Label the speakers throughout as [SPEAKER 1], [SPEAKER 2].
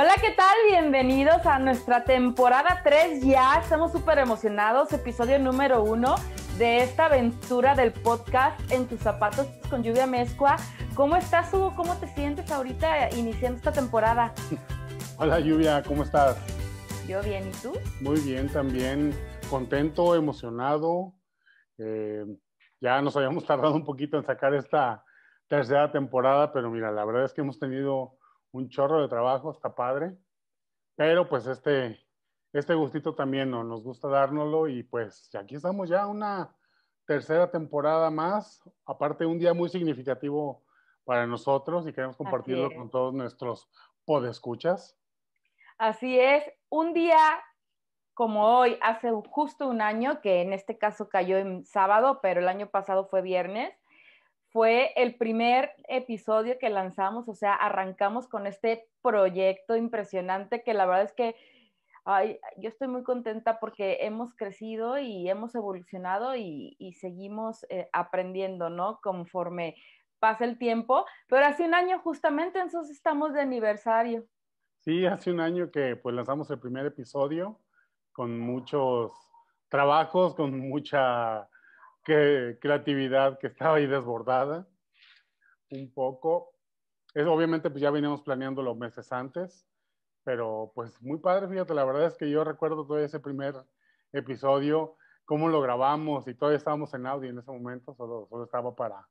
[SPEAKER 1] Hola, ¿qué tal? Bienvenidos a nuestra temporada 3 ya. Estamos súper emocionados. Episodio número 1 de esta aventura del podcast En tus zapatos con lluvia mezcua. ¿Cómo estás, Hugo? ¿Cómo te sientes ahorita iniciando esta temporada?
[SPEAKER 2] Hola, Lluvia, ¿cómo estás?
[SPEAKER 1] Yo bien, ¿y tú?
[SPEAKER 2] Muy bien, también contento, emocionado. Eh, ya nos habíamos tardado un poquito en sacar esta tercera temporada, pero mira, la verdad es que hemos tenido un chorro de trabajo, está padre. Pero pues este, este gustito también ¿no? nos gusta dárnoslo y pues aquí estamos ya una tercera temporada más, aparte un día muy significativo para nosotros y queremos compartirlo con todos nuestros podescuchas.
[SPEAKER 1] Así es, un día como hoy, hace justo un año, que en este caso cayó en sábado, pero el año pasado fue viernes, fue el primer episodio que lanzamos, o sea, arrancamos con este proyecto impresionante que la verdad es que ay, yo estoy muy contenta porque hemos crecido y hemos evolucionado y, seguimos eh, aprendiendo, ¿no? Conforme pasa el tiempo, pero hace un año justamente, entonces estamos de aniversario.
[SPEAKER 2] Sí, hace un año que pues lanzamos el primer episodio con muchos trabajos, con mucha que, creatividad que estaba ahí desbordada un poco. Es, obviamente pues ya veníamos planeando los meses antes, pero pues muy padre, fíjate, la verdad es que yo recuerdo todo ese primer episodio, cómo lo grabamos y todavía estábamos en audio en ese momento, solo, solo estaba para,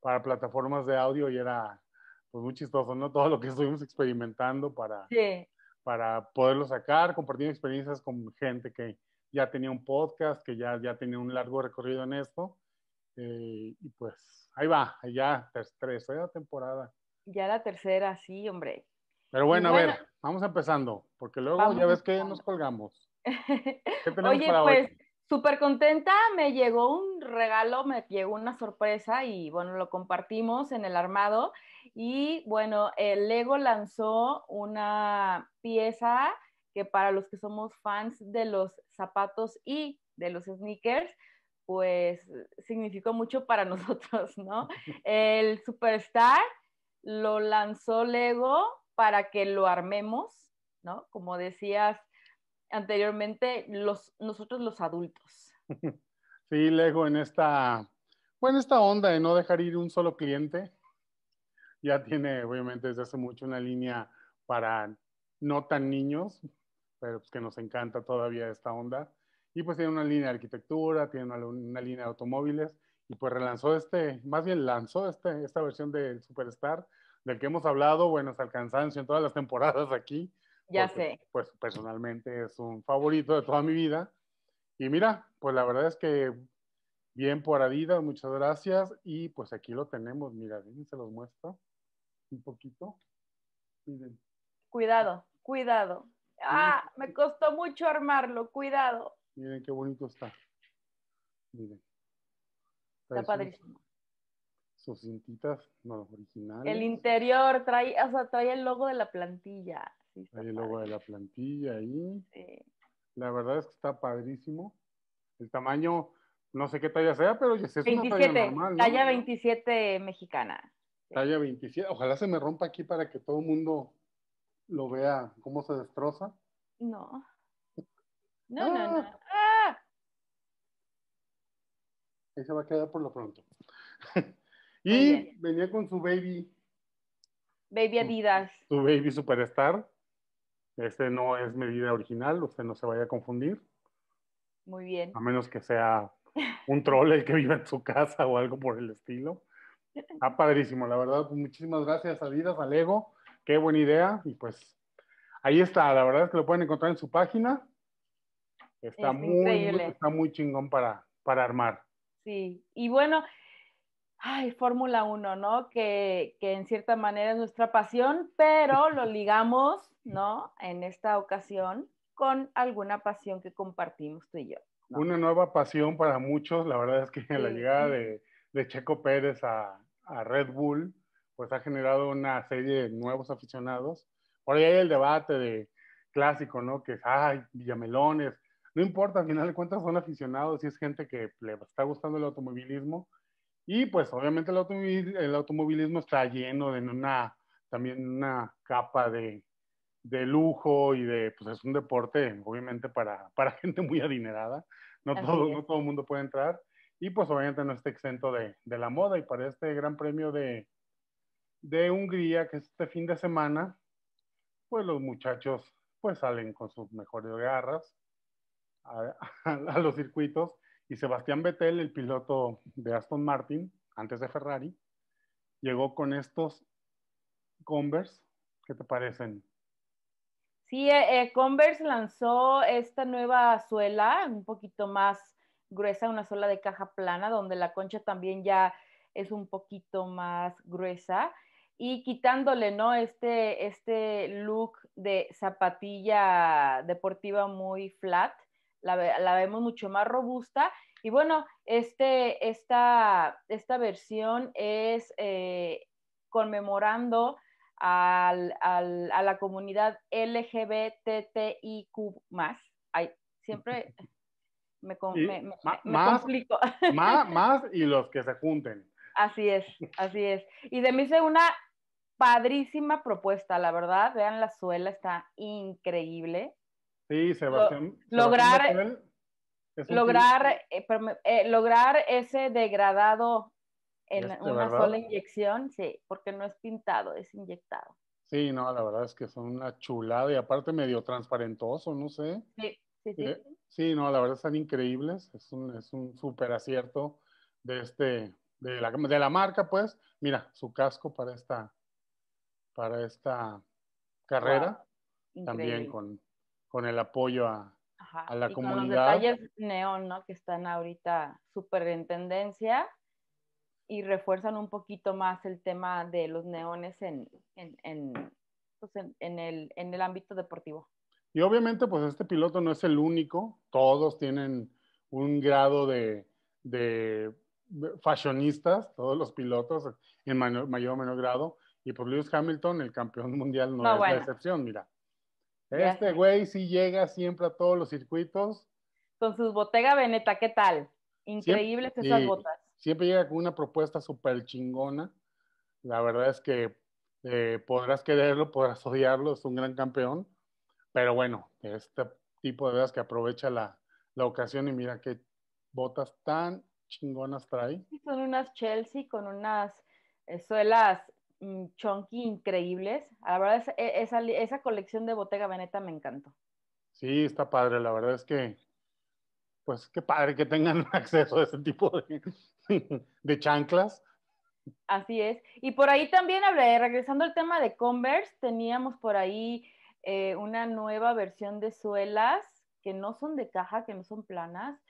[SPEAKER 2] para plataformas de audio y era pues muy chistoso, ¿no? Todo lo que estuvimos experimentando para,
[SPEAKER 1] Sí,
[SPEAKER 2] para poderlo sacar, compartir experiencias con gente que ya tenía un podcast, que ya, ya tenía un largo recorrido en esto. Eh, y pues ahí va, ya tercera temporada.
[SPEAKER 1] ya la tercera, sí, hombre.
[SPEAKER 2] Pero bueno,
[SPEAKER 1] bueno.
[SPEAKER 2] a ver, vamos empezando, porque luego
[SPEAKER 1] Vamos
[SPEAKER 2] ya ves que nos colgamos. ¿Qué tenemos
[SPEAKER 1] Oye,
[SPEAKER 2] para
[SPEAKER 1] pues súper contenta, me llegó un regalo, me llegó una sorpresa y bueno, lo compartimos en el armado. Y bueno, el Lego lanzó una pieza que para los que somos fans de los zapatos y de los sneakers, pues significó mucho para nosotros, ¿no? El Superstar lo lanzó Lego para que lo armemos, ¿no? Como decías anteriormente, los, nosotros los adultos.
[SPEAKER 2] Sí, Lego, en esta, bueno, esta onda de no dejar ir un solo cliente, ya tiene obviamente desde hace mucho una línea para no tan niños, pero pues que nos encanta todavía esta onda. Y pues tiene una línea de arquitectura, tiene una, una línea de automóviles y pues relanzó este, más bien lanzó este, esta versión del Superstar del que hemos hablado, bueno, hasta el cansancio en todas las temporadas aquí.
[SPEAKER 1] Ya
[SPEAKER 2] porque,
[SPEAKER 1] sé.
[SPEAKER 2] Pues personalmente es un favorito de toda mi vida. Y mira, pues la verdad es que bien por Adidas, muchas gracias. Y pues aquí lo tenemos, mira, se los muestro un poquito. Miren,
[SPEAKER 1] Cuidado, cuidado. Ah, me costó mucho armarlo, cuidado.
[SPEAKER 2] miren qué bonito está. Miren.
[SPEAKER 1] Está padrísimo.
[SPEAKER 2] Sus cintitas, no, originales.
[SPEAKER 1] El interior trae, o sea, trae el logo de la plantilla. Sí,
[SPEAKER 2] Trae el logo de la plantilla ahí.
[SPEAKER 1] Sí.
[SPEAKER 2] La verdad es que está padrísimo. El tamaño, no sé qué talla sea, pero ya es una talla
[SPEAKER 1] 27,
[SPEAKER 2] normal. ¿no?
[SPEAKER 1] talla 27 mexicana.
[SPEAKER 2] Talla 27. Ojalá se me rompa aquí para que todo el mundo lo vea cómo se destroza.
[SPEAKER 1] No. No, no, no.
[SPEAKER 2] Ah.
[SPEAKER 1] Ah,
[SPEAKER 2] Ahí se va a quedar por lo pronto. Y venía con su baby,
[SPEAKER 1] baby Adidas.
[SPEAKER 2] su baby superstar. Este no es medida original, usted no se vaya a confundir,
[SPEAKER 1] Muy bien.
[SPEAKER 2] a menos que sea un troll el que vive en su casa o algo por el estilo. Está padrísimo, la verdad. Muchísimas gracias, Adidas, a Lego. Qué buena idea. Y pues ahí está, la verdad es que lo pueden encontrar en su página. Está,
[SPEAKER 1] Es
[SPEAKER 2] muy, está muy chingón para, para armar.
[SPEAKER 1] Sí, y bueno, ay, Fórmula 1, ¿no? Que, que, en cierta manera es nuestra pasión, pero lo ligamos, ¿no? En esta ocasión con alguna pasión que compartimos tú y yo.
[SPEAKER 2] Una nueva pasión para muchos, la verdad es que la llegada de, de Checo Pérez a, a, Red Bull, pues ha generado una serie de nuevos aficionados. Por ahí hay el debate de clásico, ¿no? Que es, ay, Villamelones. No importa, al final de cuentas son aficionados y es gente que le está gustando el automovilismo. Y pues obviamente el, el automovilismo está lleno de una, también una capa de, de lujo y de, pues es un deporte obviamente para, para gente muy adinerada. No todo, no todo el mundo puede entrar. Y pues obviamente no está exento de, de, la moda. Y para este Gran Premio de, de Hungría, que es este fin de semana, pues los muchachos pues salen con sus mejores garras a, a, los circuitos. Y Sebastián Vettel, el piloto de Aston Martin, antes de Ferrari, llegó con estos Converse. ¿Qué te parecen?
[SPEAKER 1] Sí, eh, eh, Converse lanzó esta nueva suela, un poquito más gruesa, una suela de caja plana, donde la concha también ya es un poquito más gruesa y quitándole, ¿no? Este, este look de zapatilla deportiva muy flat, la, la vemos mucho más robusta. Y bueno, este, esta, esta versión es eh, conmemorando al, al, a la comunidad LGBTIQ más. Ay, siempre me, me, me,
[SPEAKER 2] más, complico. Más, más y los que se junten.
[SPEAKER 1] Así es, así es. Y de mí es una padrísima propuesta, la verdad. Vean la suela, está increíble.
[SPEAKER 2] Sí, Sebastián.
[SPEAKER 1] lograr, lograr, eh, eh, lograr ese degradado en este, una sola inyección, sí, porque no es pintado, es inyectado.
[SPEAKER 2] Sí, no, la verdad es que son una chulada y aparte medio transparentoso, no sé.
[SPEAKER 1] Sí, sí, sí.
[SPEAKER 2] Eh, sí, no, la verdad están increíbles, es un, es un súper acierto de este, de la, de la marca, pues. Mira, su casco para esta, para esta carrera, también con, con el apoyo a, a la
[SPEAKER 1] y
[SPEAKER 2] comunidad. Con
[SPEAKER 1] los detalles neón, ¿no? Que están ahorita súper en tendencia y refuerzan un poquito más el tema de los neones en, en, en, pues en, el, en el ámbito deportivo.
[SPEAKER 2] Y obviamente, pues este piloto no es el único, todos tienen un grado de, de fashionistas, todos los pilotos en mayor, o menor grado, y pues Lewis Hamilton, el campeón mundial, no, no es bueno. la excepción, mira. Este güey sí llega siempre a todos los circuitos.
[SPEAKER 1] Con sus Bottega Veneta, ¿qué tal? Increíbles siempre, esas botas
[SPEAKER 2] siempre llega con una propuesta súper chingona. La verdad es que eh, podrás quererlo, podrás odiarlo, es un gran campeón, pero bueno, este tipo de veras que aprovecha la, la ocasión y mira qué botas tan chingonas trae.
[SPEAKER 1] Son unas Chelsea con unas eh, suelas chunky increíbles. La verdad, es, e, esa, esa colección de Bottega Veneta me encantó.
[SPEAKER 2] Sí, está padre. La verdad es que pues qué padre que tengan acceso a ese tipo de, de chanclas.
[SPEAKER 1] Así es. Y por ahí también hablé, regresando al tema de Converse, teníamos por ahí eh, una nueva versión de suelas que no son de caja, que no son planas,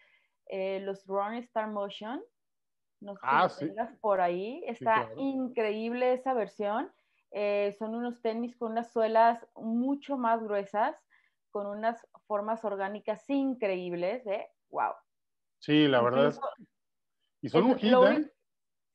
[SPEAKER 1] eh, los Run Star Motion. No sé
[SPEAKER 2] ah,
[SPEAKER 1] si sí. por ahí. Está sí, claro. increíble esa versión. Eh, son unos tenis con unas suelas mucho más gruesas, con unas formas orgánicas increíbles. ¿eh? wow.
[SPEAKER 2] Sí, la verdad es. Y son un hit, ¿eh?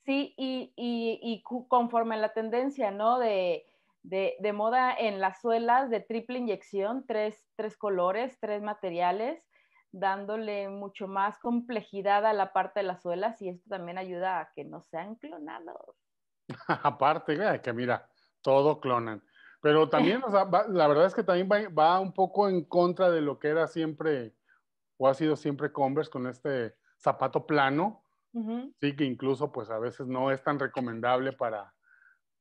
[SPEAKER 1] Sí, y, y, y, conforme a la tendencia, ¿no? De, de, de, moda en las suelas de triple inyección, tres, tres colores, tres materiales, dándole mucho más complejidad a la parte de las suelas y esto también ayuda a que no sean clonados.
[SPEAKER 2] Aparte, que mira, todo clonan. Pero también, o sea, va, la verdad es que también va, va, un poco en contra de lo que era siempre o ha sido siempre Converse con este zapato plano, uh -huh. sí, que incluso pues a veces no es tan recomendable para,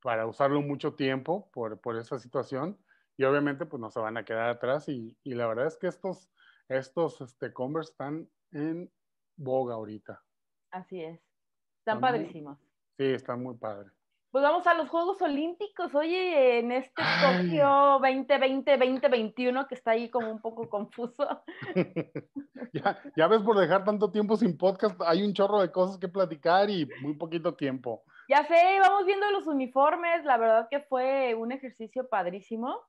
[SPEAKER 2] para usarlo mucho tiempo por, por esa situación y obviamente pues no se van a quedar atrás y, y la verdad es que estos, estos este, Converse están en boga ahorita.
[SPEAKER 1] Así es, están, están padrísimos.
[SPEAKER 2] Muy, sí, están muy padres.
[SPEAKER 1] Pues vamos a los Juegos Olímpicos, oye, en este Tokio 2020-2021 que está ahí como un poco confuso.
[SPEAKER 2] ya, ya ves, por dejar tanto tiempo sin podcast, hay un chorro de cosas que platicar y muy poquito tiempo.
[SPEAKER 1] Ya sé, vamos viendo los uniformes, la verdad que fue un ejercicio padrísimo.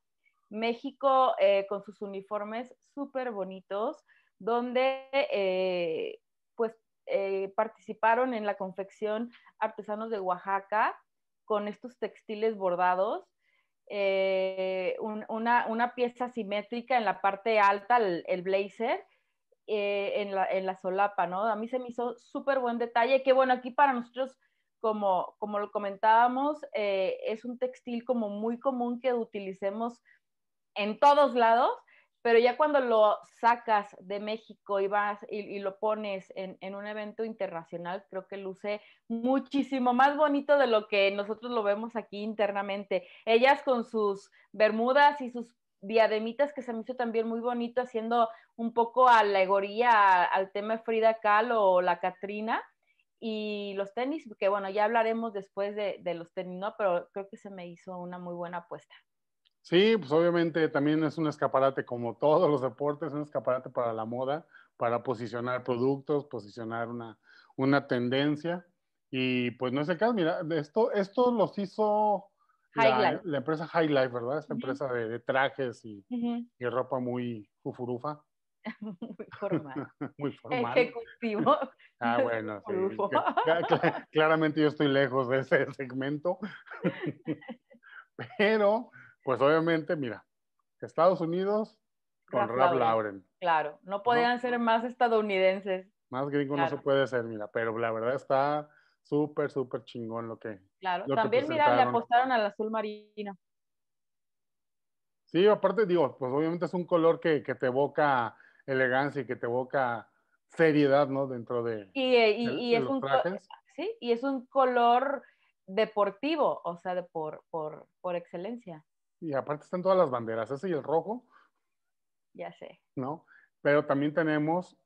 [SPEAKER 1] México eh, con sus uniformes súper bonitos, donde eh, pues eh, participaron en la confección artesanos de Oaxaca, con estos textiles bordados, eh, una, pieza simétrica en la parte alta, el, blazer, eh, en, la, solapa, ¿no? A mí se me hizo súper buen detalle, que bueno, aquí para nosotros, como, como lo comentábamos, es un textil como muy común que utilicemos en todos lados, pero ya cuando lo sacas de México y vas y, lo pones en, un evento internacional, creo que luce muchísimo más bonito de lo que nosotros lo vemos aquí internamente. Ellas con sus bermudas y sus diademitas que se me hizo también muy bonito, haciendo un poco alegoría al tema Frida Kahlo o la Catrina. Y los tenis, que bueno, ya hablaremos después de, de los tenis, ¿no? Pero creo que se me hizo una muy buena apuesta.
[SPEAKER 2] Sí, pues obviamente también es un escaparate, como todos los deportes, un escaparate para la moda, para posicionar productos, posicionar una, una tendencia. Y pues no es el caso, mira, esto, esto los hizo la, la, empresa High Life, ¿verdad? Esta empresa de, trajes y, y, ropa muy fufurufa.
[SPEAKER 1] muy formal.
[SPEAKER 2] muy formal.
[SPEAKER 1] Ejecutivo.
[SPEAKER 2] Ah, bueno, sí. claramente yo estoy lejos de ese segmento. Pero pues obviamente, mira, Estados Unidos con Ralph, Lauren.
[SPEAKER 1] Claro, no podían ser más estadounidenses.
[SPEAKER 2] Más gringo no se puede ser, mira, pero la verdad está súper, súper chingón lo que.
[SPEAKER 1] Claro, también, mira, le apostaron al azul marino.
[SPEAKER 2] Sí, aparte, digo, pues obviamente es un color que, te evoca elegancia y que te evoca seriedad, ¿no? Dentro de.
[SPEAKER 1] Y, y, es un. Sí, y es un color deportivo, o sea, de por, por, por excelencia.
[SPEAKER 2] Y aparte están todas las banderas, ese y el rojo.
[SPEAKER 1] Ya sé.
[SPEAKER 2] ¿No? Pero también tenemos,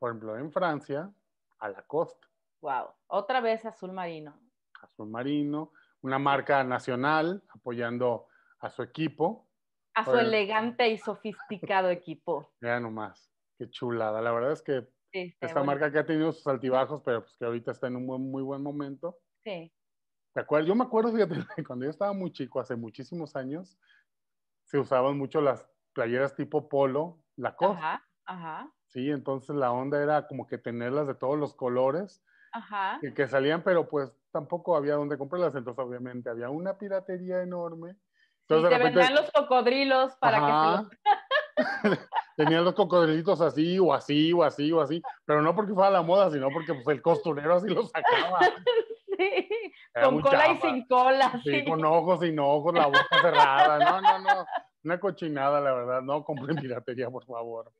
[SPEAKER 2] por ejemplo, en Francia, a la costa.
[SPEAKER 1] Wow, otra vez azul marino.
[SPEAKER 2] Azul marino, una marca nacional apoyando a su equipo.
[SPEAKER 1] A su elegante y sofisticado equipo.
[SPEAKER 2] Ya nomás, qué chulada. La verdad es que esta marca que ha tenido sus altibajos, pero pues que ahorita está en un muy buen momento.
[SPEAKER 1] Sí.
[SPEAKER 2] Yo me acuerdo, fíjate, cuando yo estaba muy chico, hace muchísimos años, se usaban mucho las playeras tipo polo, la cosa.
[SPEAKER 1] Ajá, ajá.
[SPEAKER 2] Sí, entonces la onda era como que tenerlas de todos los colores.
[SPEAKER 1] Ajá.
[SPEAKER 2] Y que salían, pero pues tampoco había donde comprarlas, entonces obviamente había una piratería enorme.
[SPEAKER 1] Entonces, y te vendían los cocodrilos para que se
[SPEAKER 2] Tenían los cocodrilitos así, o así, o así, o así, pero no porque fuera la moda, sino porque pues, el costurero así los sacaba.
[SPEAKER 1] con cola y sin cola.
[SPEAKER 2] Sí, con ojos sin ojos, la boca cerrada. No, no, no. Una cochinada, la verdad. No compren piratería, por favor.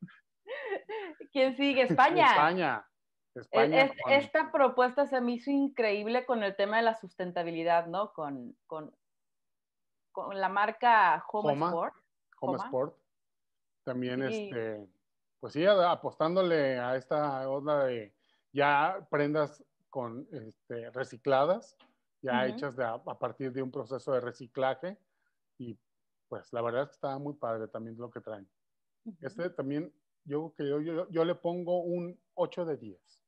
[SPEAKER 1] ¿Quién sigue? España.
[SPEAKER 2] España. España
[SPEAKER 1] Esta propuesta se me hizo increíble con el tema de la sustentabilidad, ¿no? Con, con, con la marca Home, Sport.
[SPEAKER 2] Home Sport. También, este, pues sí, apostándole a esta onda de ya prendas con este, recicladas, ya hechas de, a, partir de un proceso de reciclaje. Y pues la verdad es que está muy padre también lo que traen. Este también, yo, que yo, yo, yo, le pongo un 8 de 10.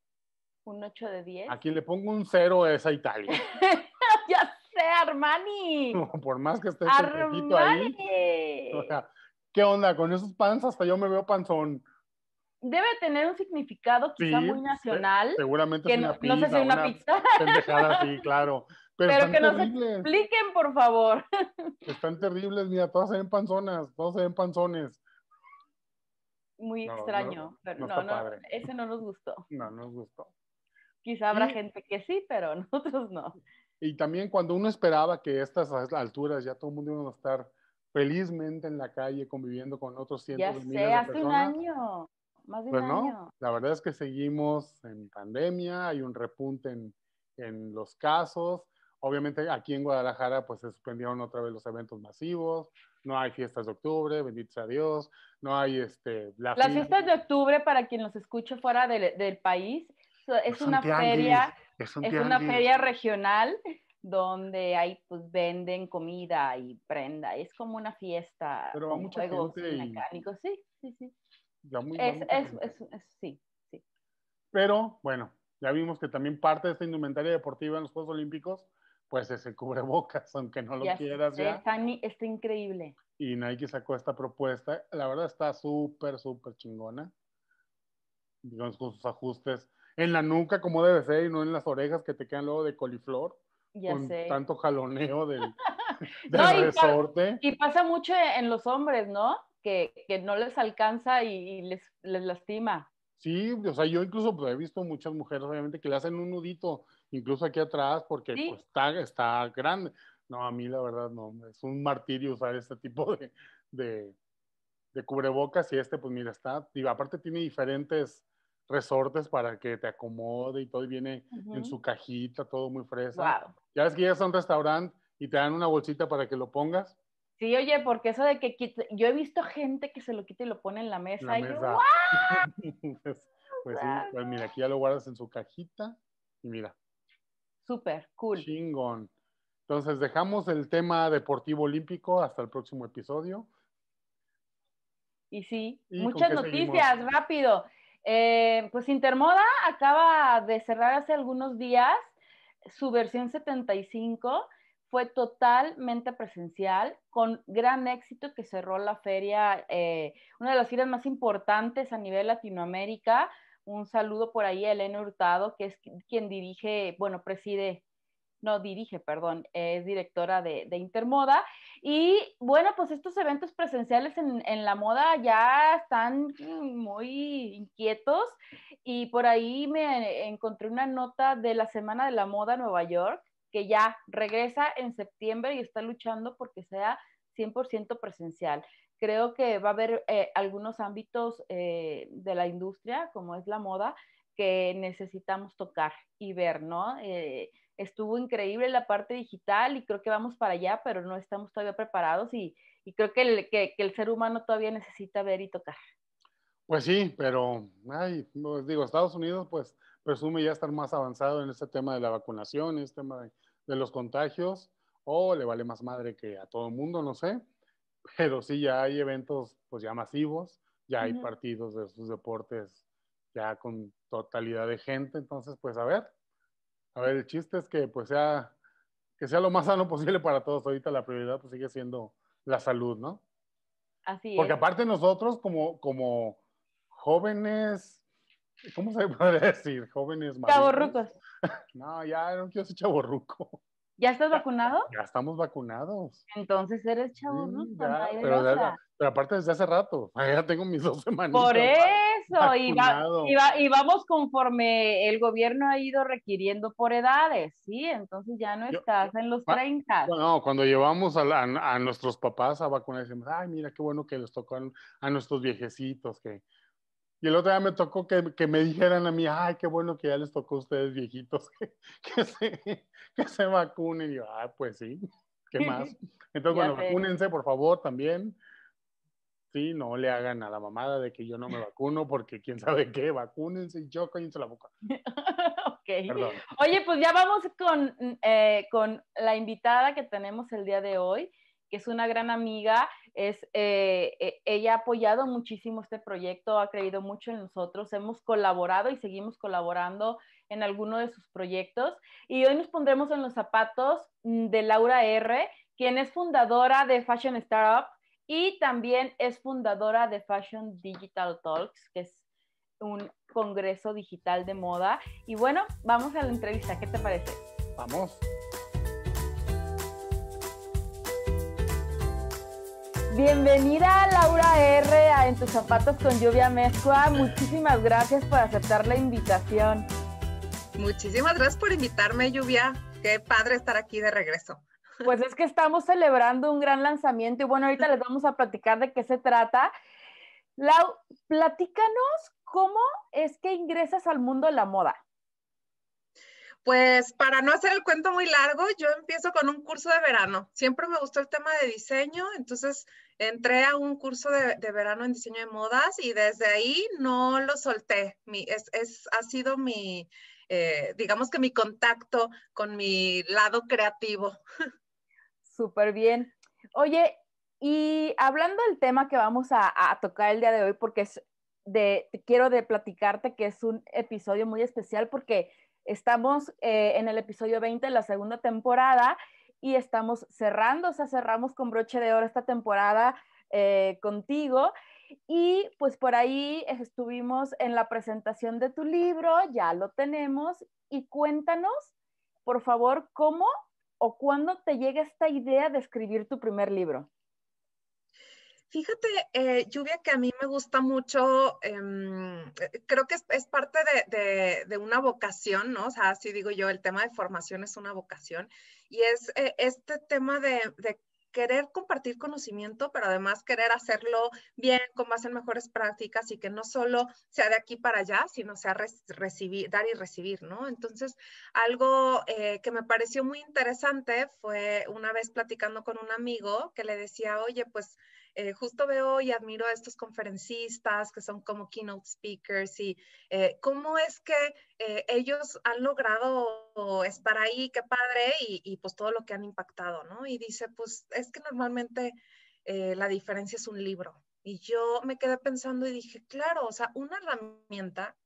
[SPEAKER 1] ¿Un 8 de 10?
[SPEAKER 2] Aquí le pongo un 0 a esa Italia.
[SPEAKER 1] ya sé, Armani.
[SPEAKER 2] Por más que esté este ahí. O sea, ¿qué onda? Con esos panzas hasta yo me veo panzón
[SPEAKER 1] debe tener un significado quizá muy nacional.
[SPEAKER 2] seguramente es una
[SPEAKER 1] no, pizza. No sé si una, pizza.
[SPEAKER 2] Pendejada, sí, claro.
[SPEAKER 1] Pero, que nos expliquen, por favor.
[SPEAKER 2] Están terribles, mira, todas se ven panzonas, todos se ven panzones.
[SPEAKER 1] Muy extraño, pero no, no, ese no nos gustó.
[SPEAKER 2] No, nos gustó.
[SPEAKER 1] Quizá habrá gente que sí, pero nosotros no.
[SPEAKER 2] Y también cuando uno esperaba que a estas alturas ya todo el mundo iba a estar felizmente en la calle conviviendo con otros cientos de miles de personas.
[SPEAKER 1] hace un año más de un pues
[SPEAKER 2] año. la verdad es que seguimos en pandemia, hay un repunte en, en, los casos. Obviamente aquí en Guadalajara pues se suspendieron otra vez los eventos masivos, no hay fiestas de octubre, bendito sea Dios, no hay este...
[SPEAKER 1] Las fiestas de octubre, para quien nos escuche fuera del, del país, es una feria, es, una feria regional donde ahí pues venden comida y prenda. Es como una fiesta
[SPEAKER 2] Pero
[SPEAKER 1] con juegos
[SPEAKER 2] y-
[SPEAKER 1] mecánicos. Sí, sí, sí.
[SPEAKER 2] Ya muy- va
[SPEAKER 1] Es,
[SPEAKER 2] mucha
[SPEAKER 1] es,
[SPEAKER 2] gente.
[SPEAKER 1] es, es- sí, sí.
[SPEAKER 2] Pero bueno, ya vimos que también parte de esta indumentaria deportiva en los Juegos Olímpicos, pues es el cubrebocas, aunque no lo
[SPEAKER 1] Ya
[SPEAKER 2] quieras ya.
[SPEAKER 1] Está, está increíble.
[SPEAKER 2] Y Nike sacó esta propuesta. La verdad está súper, súper chingona. Digamos, con sus ajustes en la nuca como debe ser y no en las orejas que te quedan luego de coliflor.
[SPEAKER 1] Ya
[SPEAKER 2] con
[SPEAKER 1] sé.
[SPEAKER 2] tanto jaloneo del, del
[SPEAKER 1] No, y
[SPEAKER 2] resorte.
[SPEAKER 1] Y pasa mucho en los hombres, ¿no? Que, que no les alcanza y, y les, les lastima.
[SPEAKER 2] Sí, o sea, yo incluso pues, he visto muchas mujeres, obviamente, que le hacen un nudito, incluso aquí atrás, porque
[SPEAKER 1] Sí.
[SPEAKER 2] pues, está, está grande. No, a mí la verdad no, es un martirio usar este tipo de, de, de cubrebocas y este, pues mira, está, digo, aparte tiene diferentes resortes para que te acomode y todo, y viene en su cajita, todo muy fresa.
[SPEAKER 1] Wow.
[SPEAKER 2] Ya ves que llegas a un restaurante y te dan una bolsita para que lo pongas
[SPEAKER 1] Sí, oye, porque eso de que quite- yo he visto gente que se lo quita y lo pone en la mesa.
[SPEAKER 2] la
[SPEAKER 1] y
[SPEAKER 2] mesa. Pues, pues sí, pues mira, aquí ya lo guardas en su cajita y mira,
[SPEAKER 1] Súper, cool.
[SPEAKER 2] Chingón. Entonces dejamos el tema deportivo olímpico hasta el próximo episodio.
[SPEAKER 1] Y sí,
[SPEAKER 2] ¿Y con
[SPEAKER 1] muchas noticias,
[SPEAKER 2] seguimos?
[SPEAKER 1] rápido. Eh, pues Intermoda acaba de cerrar hace algunos días su versión 75. Fue totalmente presencial, con gran éxito que cerró la feria, eh, una de las ferias más importantes a nivel Latinoamérica. Un saludo por ahí a Elena Hurtado, que es quien dirige, bueno, preside, no dirige, perdón, es directora de, Intermoda. Y bueno, pues estos eventos presenciales en, en, la moda ya están muy inquietos y por ahí me encontré una nota de la Semana de la Moda Nueva York que ya regresa en septiembre y está luchando porque sea 100% presencial. Creo que va a haber eh, algunos ámbitos eh, de la industria, como es la moda, que necesitamos tocar y ver, ¿no? Eh, estuvo increíble la parte digital y creo que vamos para allá, pero no estamos todavía preparados y, y creo que el, que, el, ser humano todavía necesita ver y tocar.
[SPEAKER 2] Pues sí, pero, ay, pues digo, Estados Unidos pues presume ya estar más avanzado en este tema de la vacunación, en este tema de, de los contagios, o le vale más madre que a todo el mundo, no sé, pero sí ya hay eventos pues ya masivos, ya hay uh -huh. partidos de sus deportes ya con totalidad de gente, entonces pues a ver, a ver, el chiste es que pues sea, que sea lo más sano posible para todos. Ahorita la prioridad pues sigue siendo la salud, ¿no?
[SPEAKER 1] Así
[SPEAKER 2] Porque
[SPEAKER 1] es.
[SPEAKER 2] aparte nosotros como, como jóvenes, ¿cómo se podría decir? Jóvenes
[SPEAKER 1] Chavorrucos.
[SPEAKER 2] No, ya no quiero ser chavorruco.
[SPEAKER 1] ¿Ya estás vacunado?
[SPEAKER 2] Ya estamos vacunados.
[SPEAKER 1] Entonces eres chavorruco.
[SPEAKER 2] Sí, ya, pero, ya, pero, aparte desde hace rato, ya tengo mis dos semanas.
[SPEAKER 1] Por eso, y, va, y, va, y, vamos conforme el gobierno ha ido requiriendo por edades, ¿sí? Entonces ya no estás Yo, en los 30.
[SPEAKER 2] Bueno, cuando llevamos a, la, a, nuestros papás a vacunar, decimos, ay, mira qué bueno que les tocó a, a nuestros viejecitos, que y el otro día me tocó que, que, me dijeran a mí, ay, qué bueno que ya les tocó a ustedes viejitos que, que, se, que se vacunen. Y yo, ah, pues sí, ¿qué más? Entonces, bueno, sé. vacúnense, por favor, también. Sí, no le hagan a la mamada de que yo no me vacuno porque quién sabe qué, vacúnense y yo cállense la boca.
[SPEAKER 1] ok. Perdón. Oye, pues ya vamos con, eh, con la invitada que tenemos el día de hoy es una gran amiga, es, eh, ella ha apoyado muchísimo este proyecto, ha creído mucho en nosotros, hemos colaborado y seguimos colaborando en alguno de sus proyectos. Y hoy nos pondremos en los zapatos de Laura R., quien es fundadora de Fashion Startup y también es fundadora de Fashion Digital Talks, que es un congreso digital de moda. Y bueno, vamos a la entrevista, ¿qué te parece?
[SPEAKER 2] Vamos.
[SPEAKER 1] Bienvenida Laura R a En tus zapatos con lluvia mezcua. Muchísimas gracias por aceptar la invitación.
[SPEAKER 3] Muchísimas gracias por invitarme, Lluvia. Qué padre estar aquí de regreso.
[SPEAKER 1] Pues es que estamos celebrando un gran lanzamiento y bueno, ahorita les vamos a platicar de qué se trata. Lau, platícanos cómo es que ingresas al mundo de la moda.
[SPEAKER 3] Pues para no hacer el cuento muy largo, yo empiezo con un curso de verano. Siempre me gustó el tema de diseño, entonces entré a un curso de, verano en diseño de modas y desde ahí no lo solté. Mi, es, es, ha sido mi, eh, digamos que mi contacto con mi lado creativo.
[SPEAKER 1] Súper bien. Oye, y hablando del tema que vamos a, tocar el día de hoy, porque es de, quiero de platicarte que es un episodio muy especial porque estamos eh, en el episodio 20 de la segunda temporada y estamos cerrando, o sea, cerramos con broche de oro esta temporada eh, contigo. Y pues por ahí estuvimos en la presentación de tu libro, ya lo tenemos. Y cuéntanos, por favor, cómo o cuándo te llega esta idea de escribir tu primer libro.
[SPEAKER 3] Fíjate, eh, Lluvia, que a mí me gusta mucho, em, eh, creo que es, parte de, una vocación, ¿no? O sea, así digo yo, el tema de formación es una vocación y es eh, este tema de, querer compartir conocimiento, pero además querer hacerlo bien, con base en mejores prácticas y que no solo sea de aquí para allá, sino sea recibir, dar y recibir, ¿no? Entonces, algo que me pareció muy interesante fue una vez platicando con un amigo que le decía, oye, pues eh, justo veo y admiro a estos conferencistas que son como keynote speakers y eh, cómo es que eh, ellos han logrado estar ahí, qué padre, y, pues todo lo que han impactado, ¿no? Y dice, pues es que normalmente la diferencia es un libro. Y yo me quedé pensando y dije, claro, o sea, una herramienta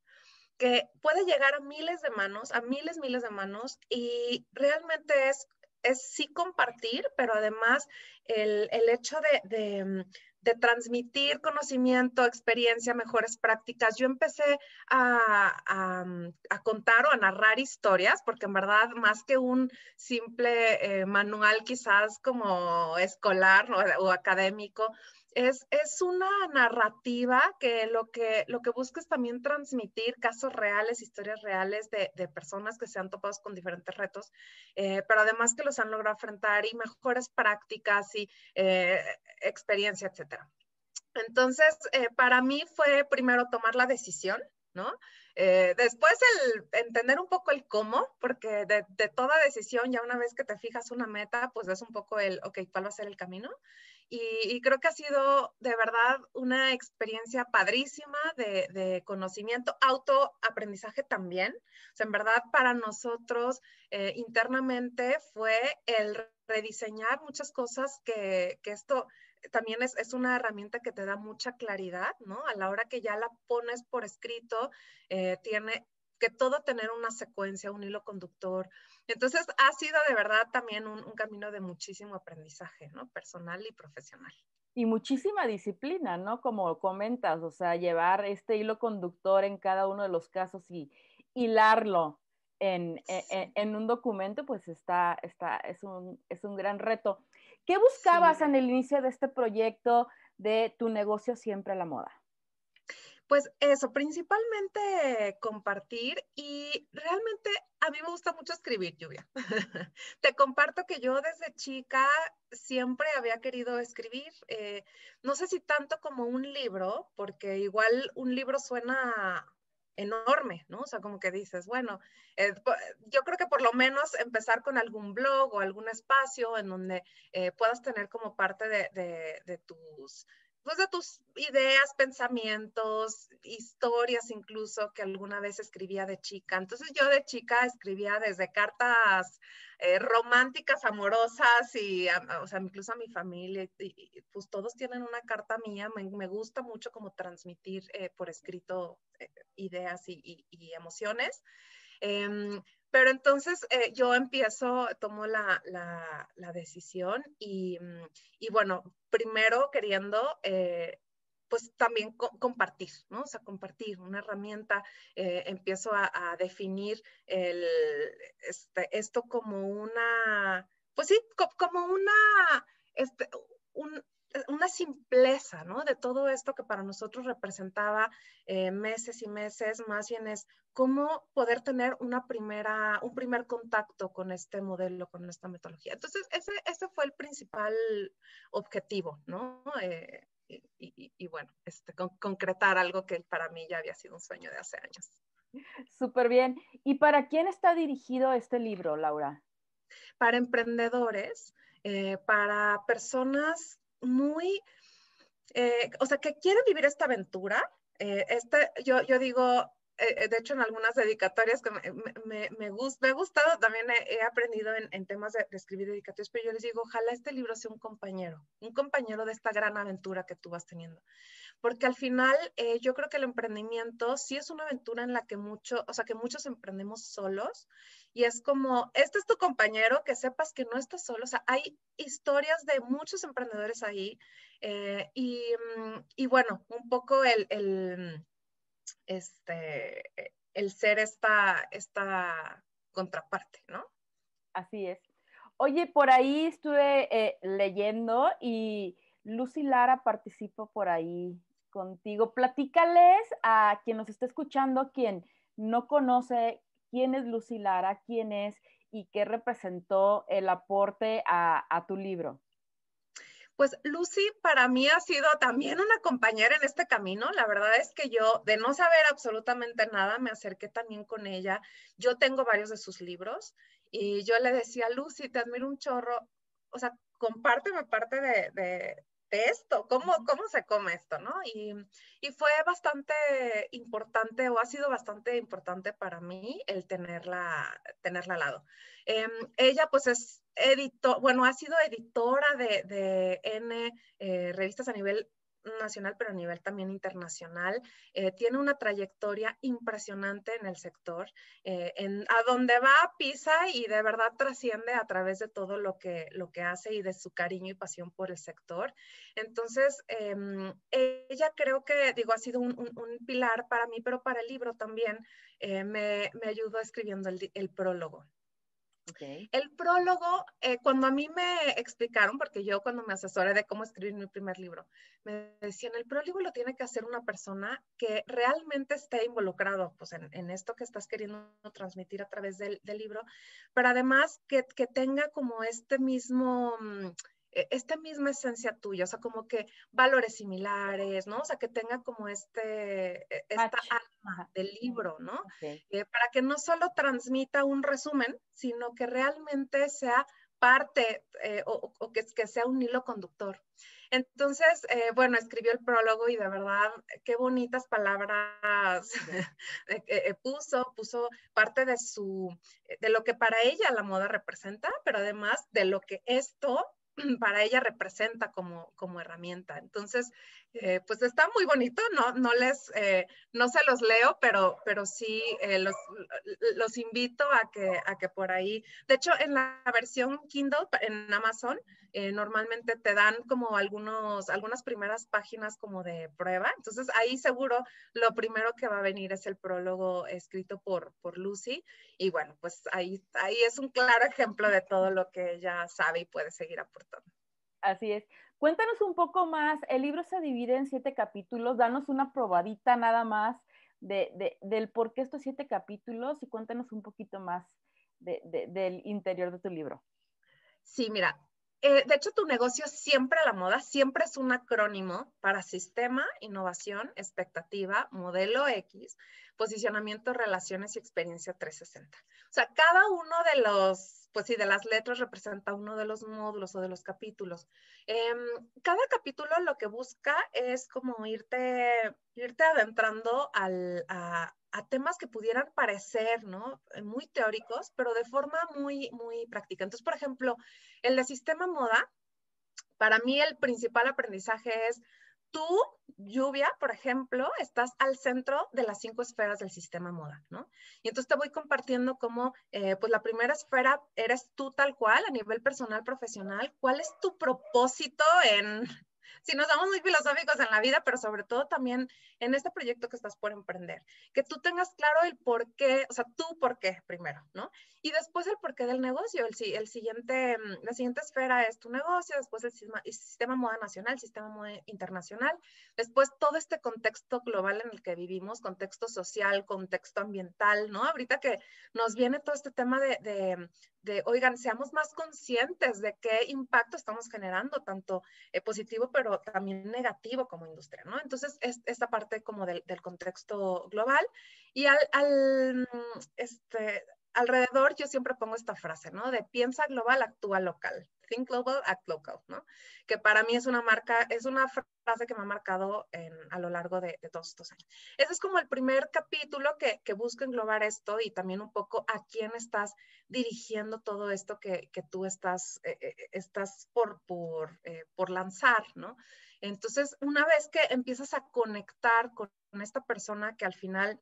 [SPEAKER 3] que puede llegar a miles de manos, a miles, miles de manos, y realmente es es sí compartir, pero además el, hecho mm, de, transmitir conocimiento, experiencia, mejores prácticas. Yo empecé a, mm, contar o a narrar historias, porque en verdad, más que un simple eh, manual quizás como escolar o académico, es, una narrativa que lo, que lo que busca es también transmitir casos reales, historias reales de, personas que se han topado con diferentes retos, eh, pero además que los han logrado enfrentar y mejores prácticas y eh, experiencia, etcétera. Entonces, eh, para mí fue primero tomar la decisión, ¿no? después el entender un poco el cómo, porque de, de, toda decisión, ya una vez que te fijas una meta, pues es un poco el, ok, ¿cuál va a ser el camino? Y, creo que ha sido de verdad una experiencia padrísima de, conocimiento, autoaprendizaje también. O sea, en verdad para nosotros eh, internamente fue el rediseñar muchas cosas que, esto también es, es, una herramienta que te da mucha claridad, ¿no? A la hora que ya la pones por escrito, eh, tiene que todo tener una secuencia, un hilo conductor. Entonces, ha sido de verdad también un, camino de muchísimo aprendizaje, ¿no? Personal y profesional.
[SPEAKER 1] Y muchísima disciplina, ¿no? Como comentas, o sea, llevar este hilo conductor en cada uno de los casos y hilarlo en, e, e, un documento, pues está, está, es, un, es un gran reto. ¿Qué buscabas en el inicio de este proyecto de tu negocio siempre a la moda?
[SPEAKER 3] Pues eso, principalmente compartir y realmente a mí me gusta mucho escribir, Lluvia. Te comparto que yo desde chica siempre había querido escribir, eh, no sé si tanto como un libro, porque igual un libro suena enorme, ¿no? O sea, como que dices, bueno, eh, yo creo que por lo menos empezar con algún blog o algún espacio en donde eh, puedas tener como parte de tus pues de tus ideas, pensamientos, historias incluso que alguna vez escribía de chica. Entonces yo de chica escribía desde cartas eh, románticas, amorosas y, o sea, incluso a mi familia, pues todos tienen una carta mía, me, gusta mucho como transmitir eh, por escrito eh, ideas y, y emociones. Pero entonces eh, yo empiezo, tomo la, decisión y, mm, y, bueno, primero queriendo eh, pues también compartir, ¿no? O sea, compartir una herramienta, eh, empiezo a, definir el, este, esto como una, pues sí, como una, este, un, una simpleza, ¿no? De todo esto que para nosotros representaba eh, meses y meses, más bien es cómo poder tener una primera, un primer contacto con este modelo, con esta metodología. Entonces, ese, ese fue el principal objetivo, ¿no? Eh, y, bueno, este, concretar algo que para mí ya había sido un sueño de hace años.
[SPEAKER 1] Súper bien. ¿Y para quién está dirigido este libro, Laura?
[SPEAKER 3] Para emprendedores, eh, para personas muy, eh, o sea, que quieren vivir esta aventura. Eh, este, yo, yo digo, eh, de hecho, en algunas dedicatorias que me, me, me, ha gustado, también he, aprendido en, temas de, escribir dedicatorias, pero yo les digo, ojalá este libro sea un compañero, un compañero de esta gran aventura que tú vas teniendo. Porque al final, eh, yo creo que el emprendimiento sí es una aventura en la que mucho, o sea, que muchos emprendemos solos y es como, este es tu compañero, que sepas que no estás solo, o sea, hay historias de muchos emprendedores ahí eh, y, mm, y, bueno, un poco el, el este, el ser esta, esta contraparte, ¿no?
[SPEAKER 1] Así es. Oye, por ahí estuve eh, leyendo y Lucy Lara participó por ahí contigo. Platícales a quien nos está escuchando, quien no conoce quién es Lucy Lara, quién es y qué representó el aporte a tu libro.
[SPEAKER 3] Pues Lucy para mí ha sido también una compañera en este camino. La verdad es que yo, de no saber absolutamente nada, me acerqué también con ella. Yo tengo varios de sus libros y yo le decía, Lucy, te admiro un chorro. O sea, compárteme parte de, esto, ¿Cómo, cómo se come esto, ¿no? Y, y, fue bastante importante o ha sido bastante importante para mí el tenerla, tenerla al lado. Em, ella pues es editor, bueno, ha sido editora de, N eh, revistas a nivel nacional, pero a nivel también internacional. Eh, tiene una trayectoria impresionante en el sector. Eh, a donde va, pisa y de verdad trasciende a través de todo lo que, lo que hace y de su cariño y pasión por el sector. Entonces, em, ella creo que, digo, ha sido un, pilar para mí, pero para el libro también me, me, ayudó escribiendo el prólogo. El prólogo, eh, cuando a mí me explicaron, porque yo cuando me asesoré de cómo escribir mi primer libro, me decían, el prólogo lo tiene que hacer una persona que realmente esté involucrado pues, en, esto que estás queriendo transmitir a través del, libro, pero además que, que tenga como este mismo... Mm, esta misma esencia tuya, o sea, como que valores similares, ¿no? O sea, que tenga como este, e, esta alma del libro, ¿no? Eh, para que no solo transmita un resumen, sino que realmente sea parte eh, o, que, que, sea un hilo conductor. Entonces, eh, bueno, escribió el prólogo y de verdad, qué bonitas palabras puso, puso parte de su, de lo que para ella la moda representa, pero además de lo que esto para ella representa como, como herramienta. Entonces, eh, pues está muy bonito, no, no les, eh, no se los leo, pero, pero sí eh, los, los, invito a que, a que por ahí, de hecho en la versión Kindle en Amazon, normalmente te dan como algunos, algunas primeras páginas como de prueba, entonces ahí seguro lo primero que va a venir es el prólogo escrito por, por Lucy, y bueno, pues ahí, ahí es un claro ejemplo de todo lo que ella sabe y puede seguir aportando.
[SPEAKER 1] Así es. Cuéntanos un poco más, el libro se divide en siete capítulos, danos una probadita nada más de, del por qué estos siete capítulos y cuéntanos un poquito más del interior de tu libro.
[SPEAKER 3] Sí, mira, eh, de hecho tu negocio siempre a la moda, siempre es un acrónimo para sistema, innovación, expectativa, modelo X, posicionamiento, relaciones y experiencia 360. O sea, cada uno de los pues sí, de las letras representa uno de los módulos o de los capítulos. Em, cada capítulo lo que busca es como irte, irte adentrando al, temas que pudieran parecer, ¿no? Muy teóricos, pero de forma muy, muy práctica. Entonces, por ejemplo, el de sistema moda, para mí el principal aprendizaje es tú, lluvia, por ejemplo, estás al centro de las cinco esferas del sistema moda, ¿no? Y entonces te voy compartiendo cómo, eh, pues la primera esfera eres tú tal cual a nivel personal, profesional. ¿Cuál es tu propósito en, si nos damos muy filosóficos en la vida, pero sobre todo también en este proyecto que estás por emprender. Que tú tengas claro el por qué, o sea, tú por qué primero, ¿no? Y después el por qué del negocio. El, el siguiente, mm, la siguiente esfera es tu negocio, después el sistema, el sistema moda nacional, el sistema moda internacional, después todo este contexto global en el que vivimos, contexto social, contexto ambiental, ¿no? Ahorita que nos viene todo este tema de, de de, oigan, seamos más conscientes de qué impacto estamos generando, tanto eh, positivo, pero también negativo como industria, ¿no? Entonces, es, esta parte como del, contexto global. Y al, al, este, alrededor yo siempre pongo esta frase, ¿no? De piensa global, actúa local. Think global, act local, ¿no? Que para mí es una marca, es una frase que me ha marcado a lo largo de, todos estos años. Ese es como el primer capítulo que, que busca englobar esto y también un poco a quién estás dirigiendo todo esto que, tú estás, eh, eh, estás por, por, eh, por lanzar, ¿no? Entonces, una vez que empiezas a conectar con esta persona que al final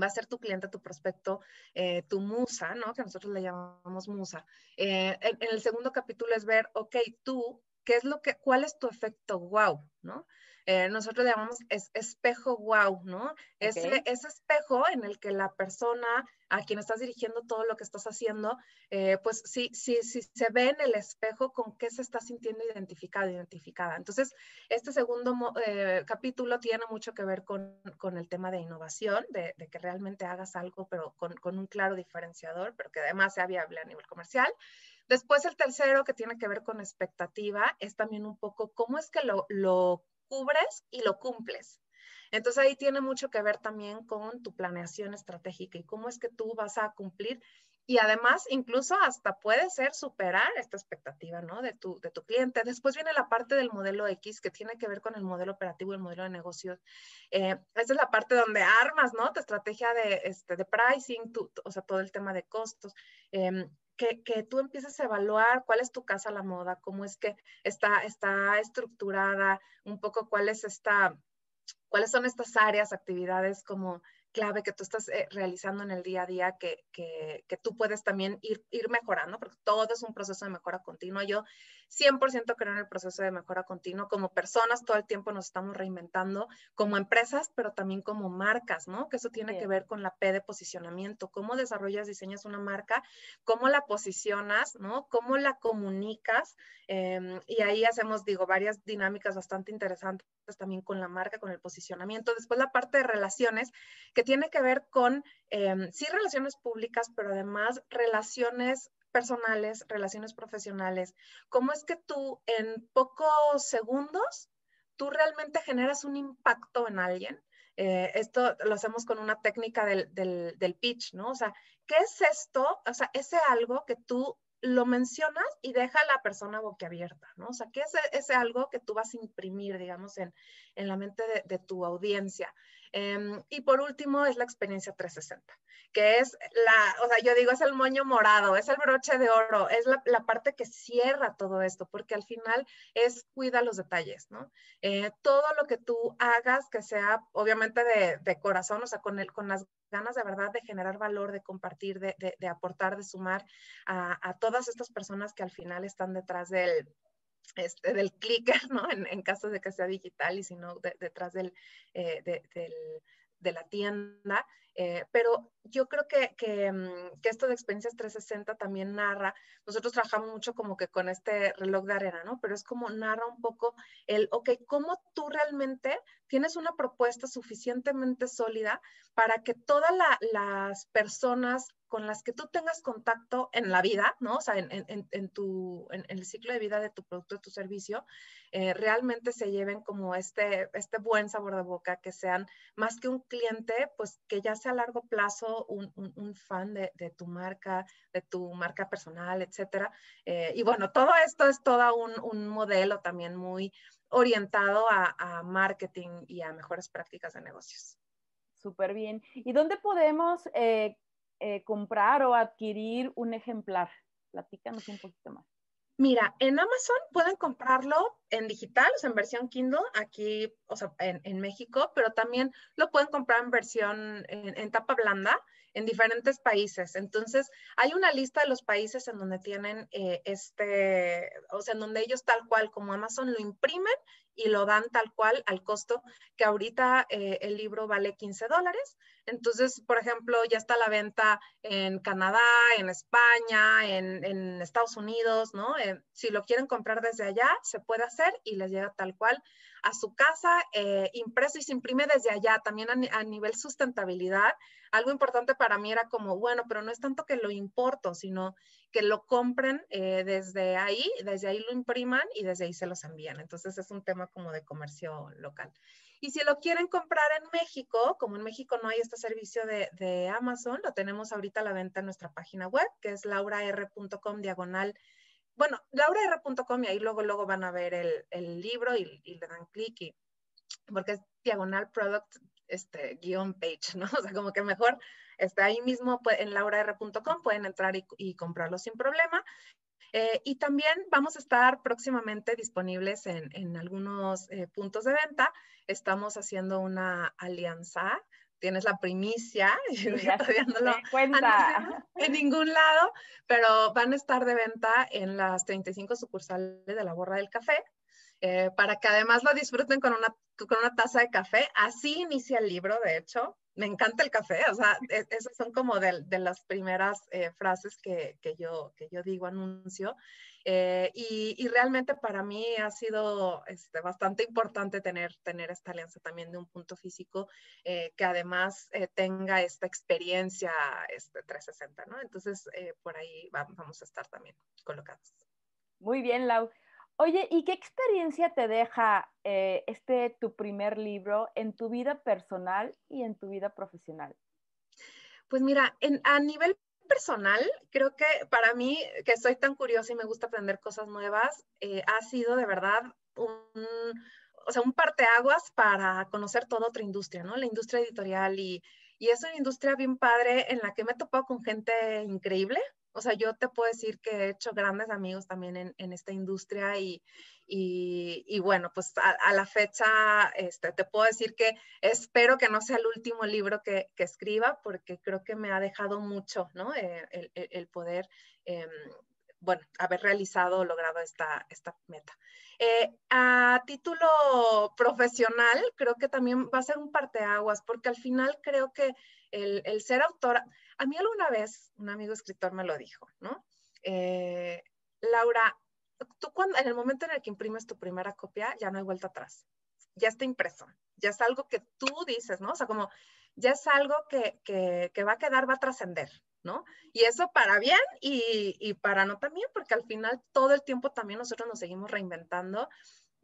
[SPEAKER 3] va a ser tu cliente, tu prospecto, eh, tu musa, ¿no? Que nosotros le llamamos musa. Eh, en, el segundo capítulo es ver, ok, tú, ¿qué es lo que, cuál es tu efecto wow, ¿no? Eh, nosotros llamamos espejo wow, ¿no? Ese, ese, espejo en el que la persona a quien estás dirigiendo todo lo que estás haciendo, eh, pues sí, sí, sí se ve en el espejo con qué se está sintiendo identificado, identificada. Entonces, este segundo eh, capítulo tiene mucho que ver con, con el tema de innovación, de, de, que realmente hagas algo, pero con, con un claro diferenciador, pero que además sea viable a nivel comercial. Después el tercero que tiene que ver con expectativa es también un poco cómo es que lo, lo cubres y lo cumples. Entonces ahí tiene mucho que ver también con tu planeación estratégica y cómo es que tú vas a cumplir y además incluso hasta puede ser superar esta expectativa, ¿no? De tu, de tu cliente. Después viene la parte del modelo X que tiene que ver con el modelo operativo el modelo de negocios. Eh, esa es la parte donde armas, ¿no? Tu estrategia de, este, de pricing, o sea, todo el tema de costos. Em, que, tú empieces a evaluar cuál es tu casa a la moda, cómo es que está, está estructurada, un poco cuál es esta, cuáles son estas áreas, actividades como clave que tú estás eh, realizando en el día a día que, que, que, tú puedes también ir, ir mejorando, porque todo es un proceso de mejora continua. Yo 100% creo en el proceso de mejora continua. Como personas todo el tiempo nos estamos reinventando, como empresas, pero también como marcas, ¿no? Que eso tiene que ver con la P de posicionamiento, cómo desarrollas, diseñas una marca, cómo la posicionas, ¿no? Cómo la comunicas. Em, y ahí hacemos, digo, varias dinámicas bastante interesantes también con la marca, con el posicionamiento. Después la parte de relaciones, que tiene que ver con, em, sí, relaciones públicas, pero además relaciones personales, relaciones profesionales. ¿Cómo es que tú en pocos segundos, tú realmente generas un impacto en alguien? Eh, esto lo hacemos con una técnica del, del, del pitch, ¿no? O sea, ¿qué es esto? O sea, ese algo que tú lo mencionas y deja a la persona boquiabierta, ¿no? O sea, ¿qué es ese algo que tú vas a imprimir, digamos, en, en la mente de, tu audiencia? Em, y por último es la experiencia 360, que es la, o sea, yo digo, es el moño morado, es el broche de oro, es la, la parte que cierra todo esto, porque al final es cuida los detalles, ¿no? Eh, todo lo que tú hagas que sea, obviamente, de, de corazón, o sea, con, el, con las ganas de verdad de generar valor, de compartir, de, aportar, de sumar a, todas estas personas que al final están detrás del, este, del clicker, ¿no? En, en, caso de que sea digital y si no, de, detrás del, eh, de, del, de, la tienda. Eh, pero yo creo que, que, mm, esto de experiencias 360 también narra, nosotros trabajamos mucho como que con este reloj de arena, ¿no? Pero es como narra un poco el, ok, ¿cómo tú realmente tienes una propuesta suficientemente sólida para que todas la, las personas con las que tú tengas contacto en la vida, ¿no? O sea, en, en, el ciclo de vida de tu producto, de tu servicio, eh, realmente se lleven como este, este buen sabor de boca, que sean más que un cliente, pues que ya sea a largo plazo un, fan de, tu marca, de tu marca personal, etcétera. Eh, y bueno, todo esto es todo un, modelo también muy orientado a, a marketing y a mejores prácticas de negocios.
[SPEAKER 1] Súper bien. ¿Y dónde podemos eh, eh, comprar o adquirir un ejemplar? Platícanos un poquito más.
[SPEAKER 3] Mira, en Amazon pueden comprarlo en digital, o sea, en versión Kindle, aquí, o sea, en, en México, pero también lo pueden comprar en versión, en, en, tapa blanda, en diferentes países. Entonces, hay una lista de los países en donde tienen eh, este, o sea, en donde ellos tal cual como Amazon lo imprimen y lo dan tal cual al costo que ahorita eh, el libro vale 15 dólares. Entonces, por ejemplo, ya está la venta en Canadá, en España, en, en Estados Unidos, ¿no? Eh, si lo quieren comprar desde allá, se puede hacer y les llega tal cual a su casa, eh, impreso y se imprime desde allá, también a, nivel sustentabilidad. Algo importante para mí era como, bueno, pero no es tanto que lo importo, sino que lo compren eh, desde ahí, desde ahí lo impriman y desde ahí se los envían. Entonces es un tema como de comercio local. Y si lo quieren comprar en México, como en México no hay este servicio de, Amazon, lo tenemos ahorita a la venta en nuestra página web, que es lauraR.com diagonal. Bueno, lauraR.com y ahí luego, luego van a ver el, libro y, le dan clic y porque es diagonal product este, guion page, ¿no? O sea, como que mejor está ahí mismo en lauraR.com, pueden entrar y, comprarlo sin problema. Eh, y también vamos a estar próximamente disponibles en, algunos eh, puntos de venta. Estamos haciendo una alianza. Tienes la primicia, todavía no lo cuenta. en ningún lado, pero van a estar de venta en las 35 sucursales de la Borra del Café. Eh, para que además lo disfruten con una, con una taza de café. Así inicia el libro, de hecho me encanta el café, o sea, e, esas son como de, las primeras eh, frases que, yo, que yo digo, anuncio. Eh, y, realmente para mí ha sido este, bastante importante tener, tener esta alianza también de un punto físico eh, que además tenga esta experiencia este, 360, ¿no? Entonces, por ahí vamos a estar también colocados.
[SPEAKER 1] Muy bien, Lau. Oye, ¿y qué experiencia te deja eh, este tu primer libro en tu vida personal y en tu vida profesional?
[SPEAKER 3] Pues mira, a nivel personal, creo que para mí, que soy tan curiosa y me gusta aprender cosas nuevas, eh, ha sido de verdad un, o sea, un parteaguas para conocer toda otra industria, ¿no? La industria editorial y, y es una industria bien padre en la que me he topado con gente increíble, o sea, yo te puedo decir que he hecho grandes amigos también en, esta industria y, y, bueno, pues a, la fecha este, te puedo decir que espero que no sea el último libro que, que escriba porque creo que me ha dejado mucho, ¿no? Eh, el, el, poder, eh, bueno, haber realizado, logrado esta, esta meta. Eh, a título profesional, creo que también va a ser un parteaguas porque al final creo que el, el ser autora, a mí alguna vez un amigo escritor me lo dijo, ¿no? Eh, Laura, tú cuando, en el momento en el que imprimes tu primera copia, ya no hay vuelta atrás. Ya está impreso. Ya es algo que tú dices, ¿no? O sea, como ya es algo que, que, va a quedar, va a trascender, ¿no? Y eso para bien y, y, para no también, porque al final todo el tiempo también nosotros nos seguimos reinventando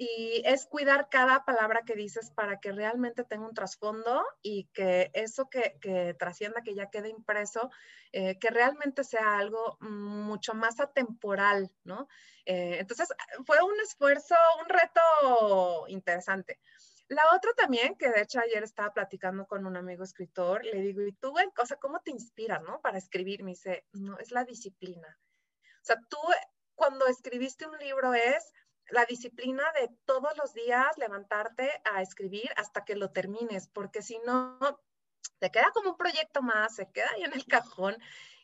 [SPEAKER 3] y es cuidar cada palabra que dices para que realmente tenga un trasfondo y que eso que, trascienda, que ya quede impreso, eh, que realmente sea algo mucho más atemporal, ¿no? Eh, entonces, fue un esfuerzo, un reto interesante. La otra también, que de hecho ayer estaba platicando con un amigo escritor, le digo, ¿y tú, en cosa, cómo te inspiras, no? Para escribir, me dice, no, es la disciplina. O sea, tú cuando escribiste un libro es la disciplina de todos los días levantarte a escribir hasta que lo termines, porque si no, te queda como un proyecto más, se queda ahí en el cajón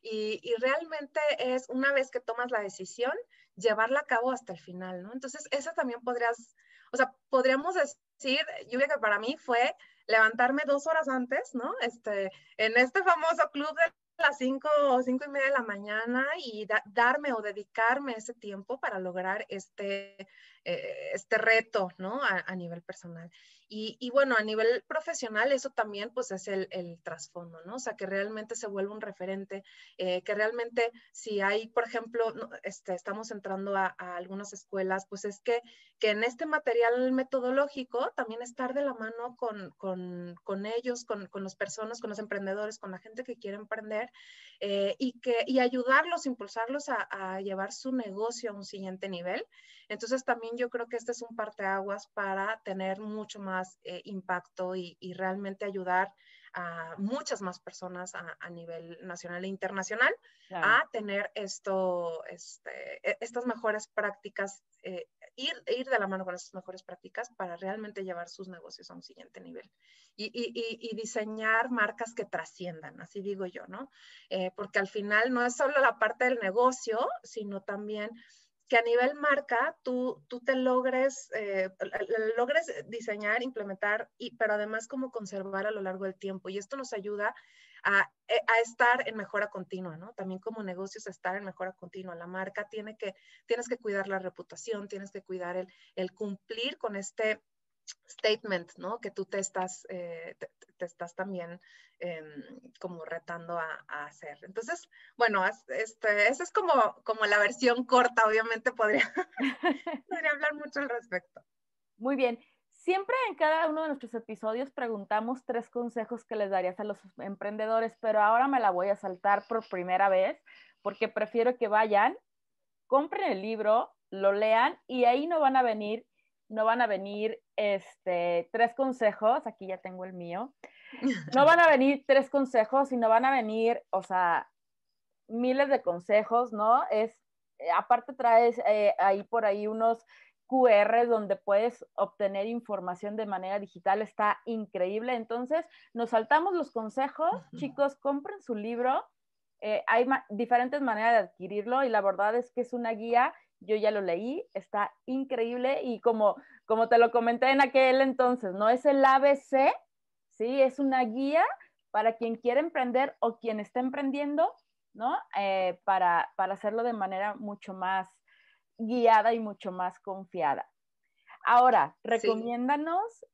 [SPEAKER 3] y, realmente es una vez que tomas la decisión, llevarla a cabo hasta el final, ¿no? Entonces, eso también podrías, o sea, podríamos decir, creo que para mí fue levantarme dos horas antes, ¿no? Este, en este famoso club de las cinco o cinco y media de la mañana y darme o dedicarme ese tiempo para lograr este, eh, este reto, ¿no? A, nivel personal. Y, bueno, a nivel profesional, eso también pues es el, trasfondo, ¿no? O sea, que realmente se vuelve un referente, eh, que realmente si hay, por ejemplo, este, estamos entrando a, algunas escuelas, pues es que, que en este material metodológico también estar de la mano con, con, con ellos, con, con las personas, con los emprendedores, con la gente que quiere emprender eh, y, que, y ayudarlos, impulsarlos a llevar su negocio a un siguiente nivel. Entonces también yo creo que este es un parteaguas para tener mucho más eh, impacto y, realmente ayudar a muchas más personas a, nivel nacional e internacional a tener esto, este, e, estas mejores prácticas, eh, ir, ir de la mano con estas mejores prácticas para realmente llevar sus negocios a un siguiente nivel y, y, diseñar marcas que trasciendan, así digo yo, ¿no? Eh, porque al final no es solo la parte del negocio, sino también que a nivel marca tú, tú te logres, eh, logres diseñar, implementar, y, pero además como conservar a lo largo del tiempo. Y esto nos ayuda a, eh, a, estar en mejora continua, ¿no? También como negocios estar en mejora continua. La marca tiene que, tienes que cuidar la reputación, tienes que cuidar el, el cumplir con este statement, ¿no? Que tú te estás, eh, te, estás también em, como retando a, hacer. Entonces, bueno, este, esa es como, como la versión corta, obviamente podría, podría hablar mucho al respecto.
[SPEAKER 1] Muy bien. Siempre en cada uno de nuestros episodios preguntamos tres consejos que les darías a los emprendedores, pero ahora me la voy a saltar por primera vez porque prefiero que vayan, compren el libro, lo lean y ahí no van a venir, no van a venir este, tres consejos, aquí ya tengo el mío, no van a venir tres consejos, sino van a venir, o sea, miles de consejos, ¿no? Es, eh, aparte traes eh, ahí por ahí unos QR donde puedes obtener información de manera digital, está increíble. Entonces, nos saltamos los consejos, chicos, compren su libro. Eh, hay diferentes maneras de adquirirlo y la verdad es que es una guía. Yo ya lo leí, está increíble y como, como te lo comenté en aquel entonces, no es el ABC, ¿sí? Es una guía para quien quiere emprender o quien está emprendiendo, ¿no? Eh, para, para hacerlo de manera mucho más guiada y mucho más confiada. Ahora, recomiéndanos,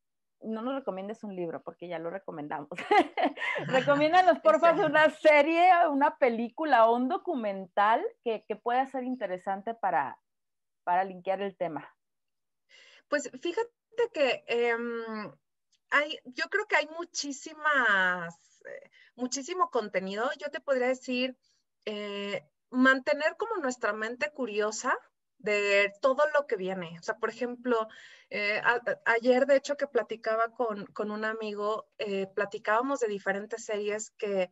[SPEAKER 1] no nos recomiendes un libro porque ya lo recomendamos. recomiéndanos, por favor, una serie, una película o un documental que, pueda ser interesante para, para linkear el tema.
[SPEAKER 3] Pues fíjate que em, hay, yo creo que hay muchísimas, eh, muchísimo contenido. Yo te podría decir, eh, mantener como nuestra mente curiosa, de todo lo que viene. O sea, por ejemplo, eh, ayer de hecho que platicaba con, un amigo, eh, platicábamos de diferentes series eh,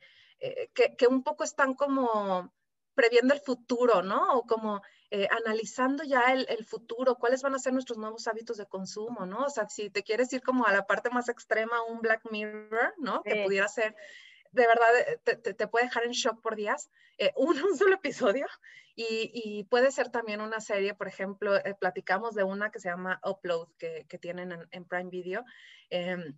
[SPEAKER 3] que, que, un poco están como previendo el futuro, ¿no? O como analizando ya el, el, futuro, cuáles van a ser nuestros nuevos hábitos de consumo, ¿no? O sea, si te quieres ir como a la parte más extrema, un Black Mirror, ¿no? Que pudiera ser de verdad te, te, puede dejar en shock por días, un, un, solo episodio, y, puede ser también una serie, por ejemplo, eh, platicamos de una que se llama Upload, que, que tienen en, Prime Video. Em,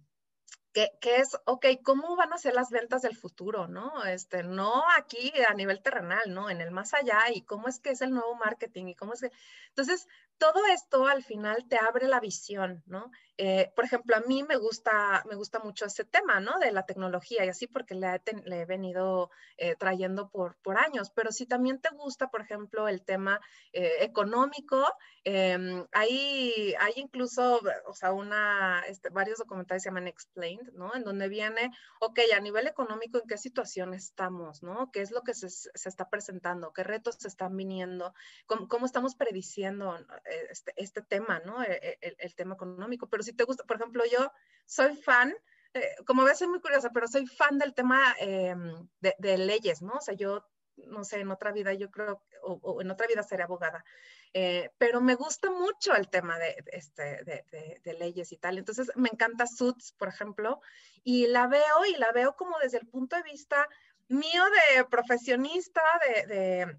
[SPEAKER 3] que, es, ok, ¿cómo van a ser las ventas del futuro, no? Este, no aquí a nivel terrenal, ¿no? En el más allá y cómo es que es el nuevo marketing y cómo es que... Entonces, todo esto al final te abre la visión, ¿no? Eh, por ejemplo, a mí me gusta, me gusta mucho ese tema, ¿no? De la tecnología y así porque le he, venido eh, trayendo por, por años, pero si también te gusta, por ejemplo, el tema eh, económico, em, hay, hay incluso, o sea, una, este, varios documentales se llaman Explained, ¿no? En donde viene, ok, a nivel económico, ¿en qué situación estamos, ¿no? ¿Qué es lo que se, se está presentando? ¿Qué retos se están viniendo? ¿Cómo, cómo estamos prediciendo este, este tema, ¿no? E, e, el, el tema económico, pero si te gusta, por ejemplo, yo soy fan, eh, como ves, soy muy curiosa, pero soy fan del tema em, de, leyes, ¿no? O sea, yo, no sé, en otra vida yo creo, o, en otra vida seré abogada, eh, pero me gusta mucho el tema de, este, de, leyes y tal. Entonces, me encanta Suits, por ejemplo, y la veo y la veo como desde el punto de vista mío de profesionista, de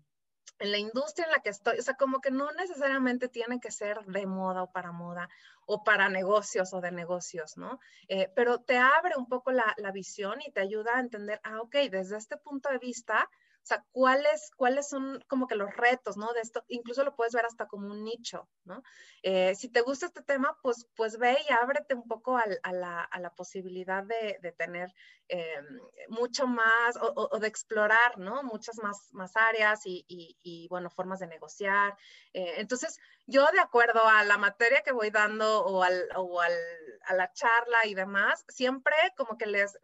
[SPEAKER 3] en la industria en la que estoy, o sea, como que no necesariamente tiene que ser de moda o para moda o para negocios o de negocios, ¿no? Eh, pero te abre un poco la, la, visión y te ayuda a entender, ah, ok, desde este punto de vista, o sea, ¿cuáles, cuáles son como que los retos, ¿no? De esto, incluso lo puedes ver hasta como un nicho, ¿no? Eh, si te gusta este tema, pues, pues ve y ábrete un poco a, la, a la, posibilidad de, de tener eh, mucho más o, o, de explorar, ¿no? Muchas más, más áreas y, y, y bueno, formas de negociar. Eh, entonces, yo de acuerdo a la materia que voy dando o, al, o al, a la charla y demás, siempre como que les,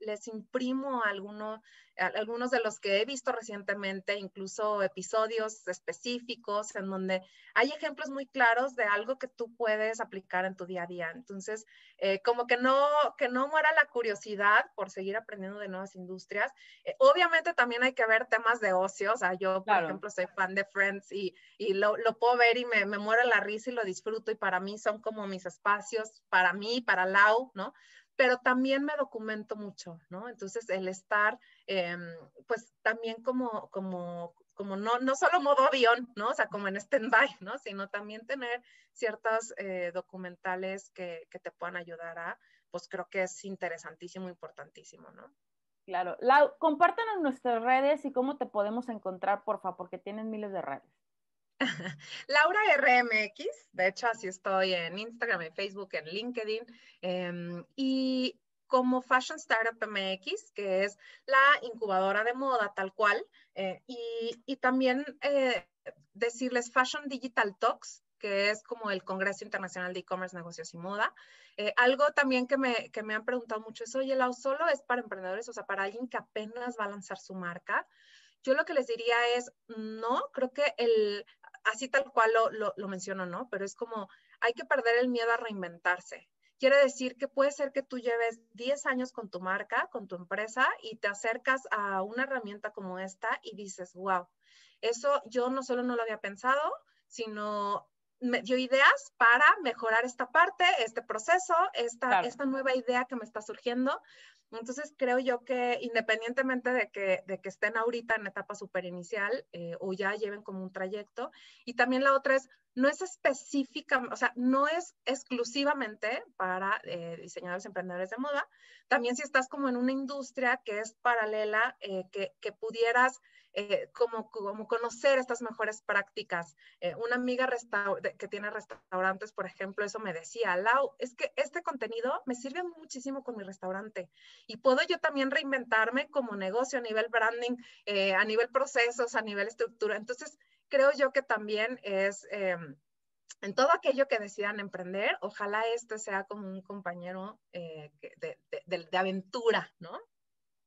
[SPEAKER 3] les imprimo algunos, algunos de los que he visto recientemente, incluso episodios específicos en donde hay ejemplos muy claros de algo que tú puedes aplicar en tu día a día. Entonces, eh, como que no, que no muera la curiosidad por seguir aprendiendo de nuevas industrias. Eh, obviamente también hay que ver temas de ocio, o sea, yo, por ejemplo, soy fan de Friends y, y lo, lo, puedo ver y me, me muero la risa y lo disfruto y para mí son como mis espacios, para mí, para Lau, ¿no? Pero también me documento mucho, ¿no? Entonces, el estar, em, pues también como, como, como no, no solo modo avión, ¿no? O sea, como en stand-by, ¿no? Sino también tener ciertas eh, documentales que, que, te puedan ayudar a, pues creo que es interesantísimo, importantísimo, ¿no?
[SPEAKER 1] Claro. Lau, compártanos nuestras redes y cómo te podemos encontrar, porfa, porque tienen miles de redes.
[SPEAKER 3] Laura RMX, de hecho así estoy en Instagram, en Facebook, en LinkedIn, em, y como Fashion Startup MX, que es la incubadora de moda tal cual, eh, y, también eh, decirles Fashion Digital Talks, que es como el Congreso Internacional de E-Commerce, Negocios y Moda. Eh, algo también que me, que me han preguntado mucho es, oye, ¿la solo es para emprendedores? O sea, para alguien que apenas va a lanzar su marca. Yo lo que les diría es, no, creo que el, así tal cual lo, lo, menciono, ¿no? Pero es como, hay que perder el miedo a reinventarse. Quiere decir que puede ser que tú lleves 10 años con tu marca, con tu empresa y te acercas a una herramienta como esta y dices, wow, eso yo no solo no lo había pensado, sino me dio ideas para mejorar esta parte, este proceso, esta, esta nueva idea que me está surgiendo. Entonces, creo yo que independientemente de que, de que estén ahorita en etapa super inicial eh, o ya lleven como un trayecto, y también la otra es, no es específica, o sea, no es exclusivamente para eh, diseñadores emprendedores de moda, también si estás como en una industria que es paralela, eh, que, que, pudieras eh, como, como conocer estas mejores prácticas. Eh, una amiga que tiene restaurantes, por ejemplo, eso me decía, Lau, es que este contenido me sirve muchísimo con mi restaurante y puedo yo también reinventarme como negocio a nivel branding, eh, a nivel procesos, a nivel estructura. Entonces, creo yo que también es en todo aquello que decidan emprender, ojalá este sea como un compañero de, de, de, aventura, ¿no?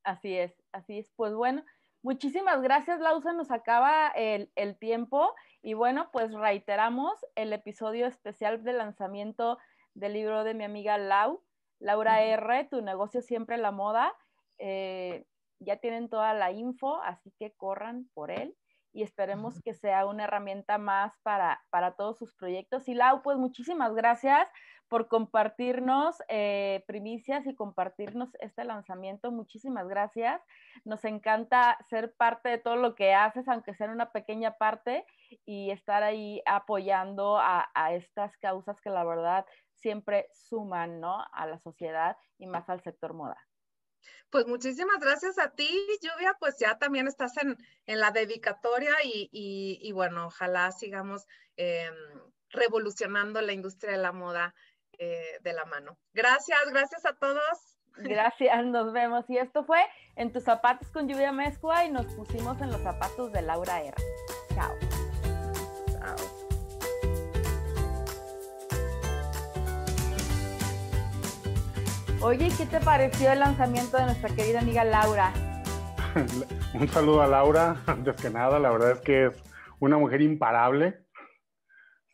[SPEAKER 1] Así es, así es. Pues bueno, Muchísimas gracias, Lausa. Nos acaba el, tiempo y bueno, pues reiteramos el episodio especial de lanzamiento del libro de mi amiga Lau, Laura R, Tu negocio siempre la moda. Eh, ya tienen toda la info, así que corran por él y esperemos que sea una herramienta más para, para todos sus proyectos. Y Lau, pues muchísimas gracias por compartirnos eh, primicias y compartirnos este lanzamiento. Muchísimas gracias. Nos encanta ser parte de todo lo que haces, aunque sea en una pequeña parte, y estar ahí apoyando a, estas causas que la verdad siempre suman ¿no? a la sociedad y más al sector moda.
[SPEAKER 3] Pues muchísimas gracias a ti, Lluvia, pues ya también estás en, la dedicatoria y, bueno, ojalá sigamos em, revolucionando la industria de la moda eh, de la mano. Gracias, gracias a todos.
[SPEAKER 1] Gracias, nos vemos. Y esto fue En tus zapatos con lluvia mezcua y nos pusimos en los zapatos de Laura R. Chao. Chao. Oye, ¿qué te pareció el lanzamiento de nuestra querida amiga Laura?
[SPEAKER 2] Un saludo a Laura, antes que nada, la verdad es que es una mujer imparable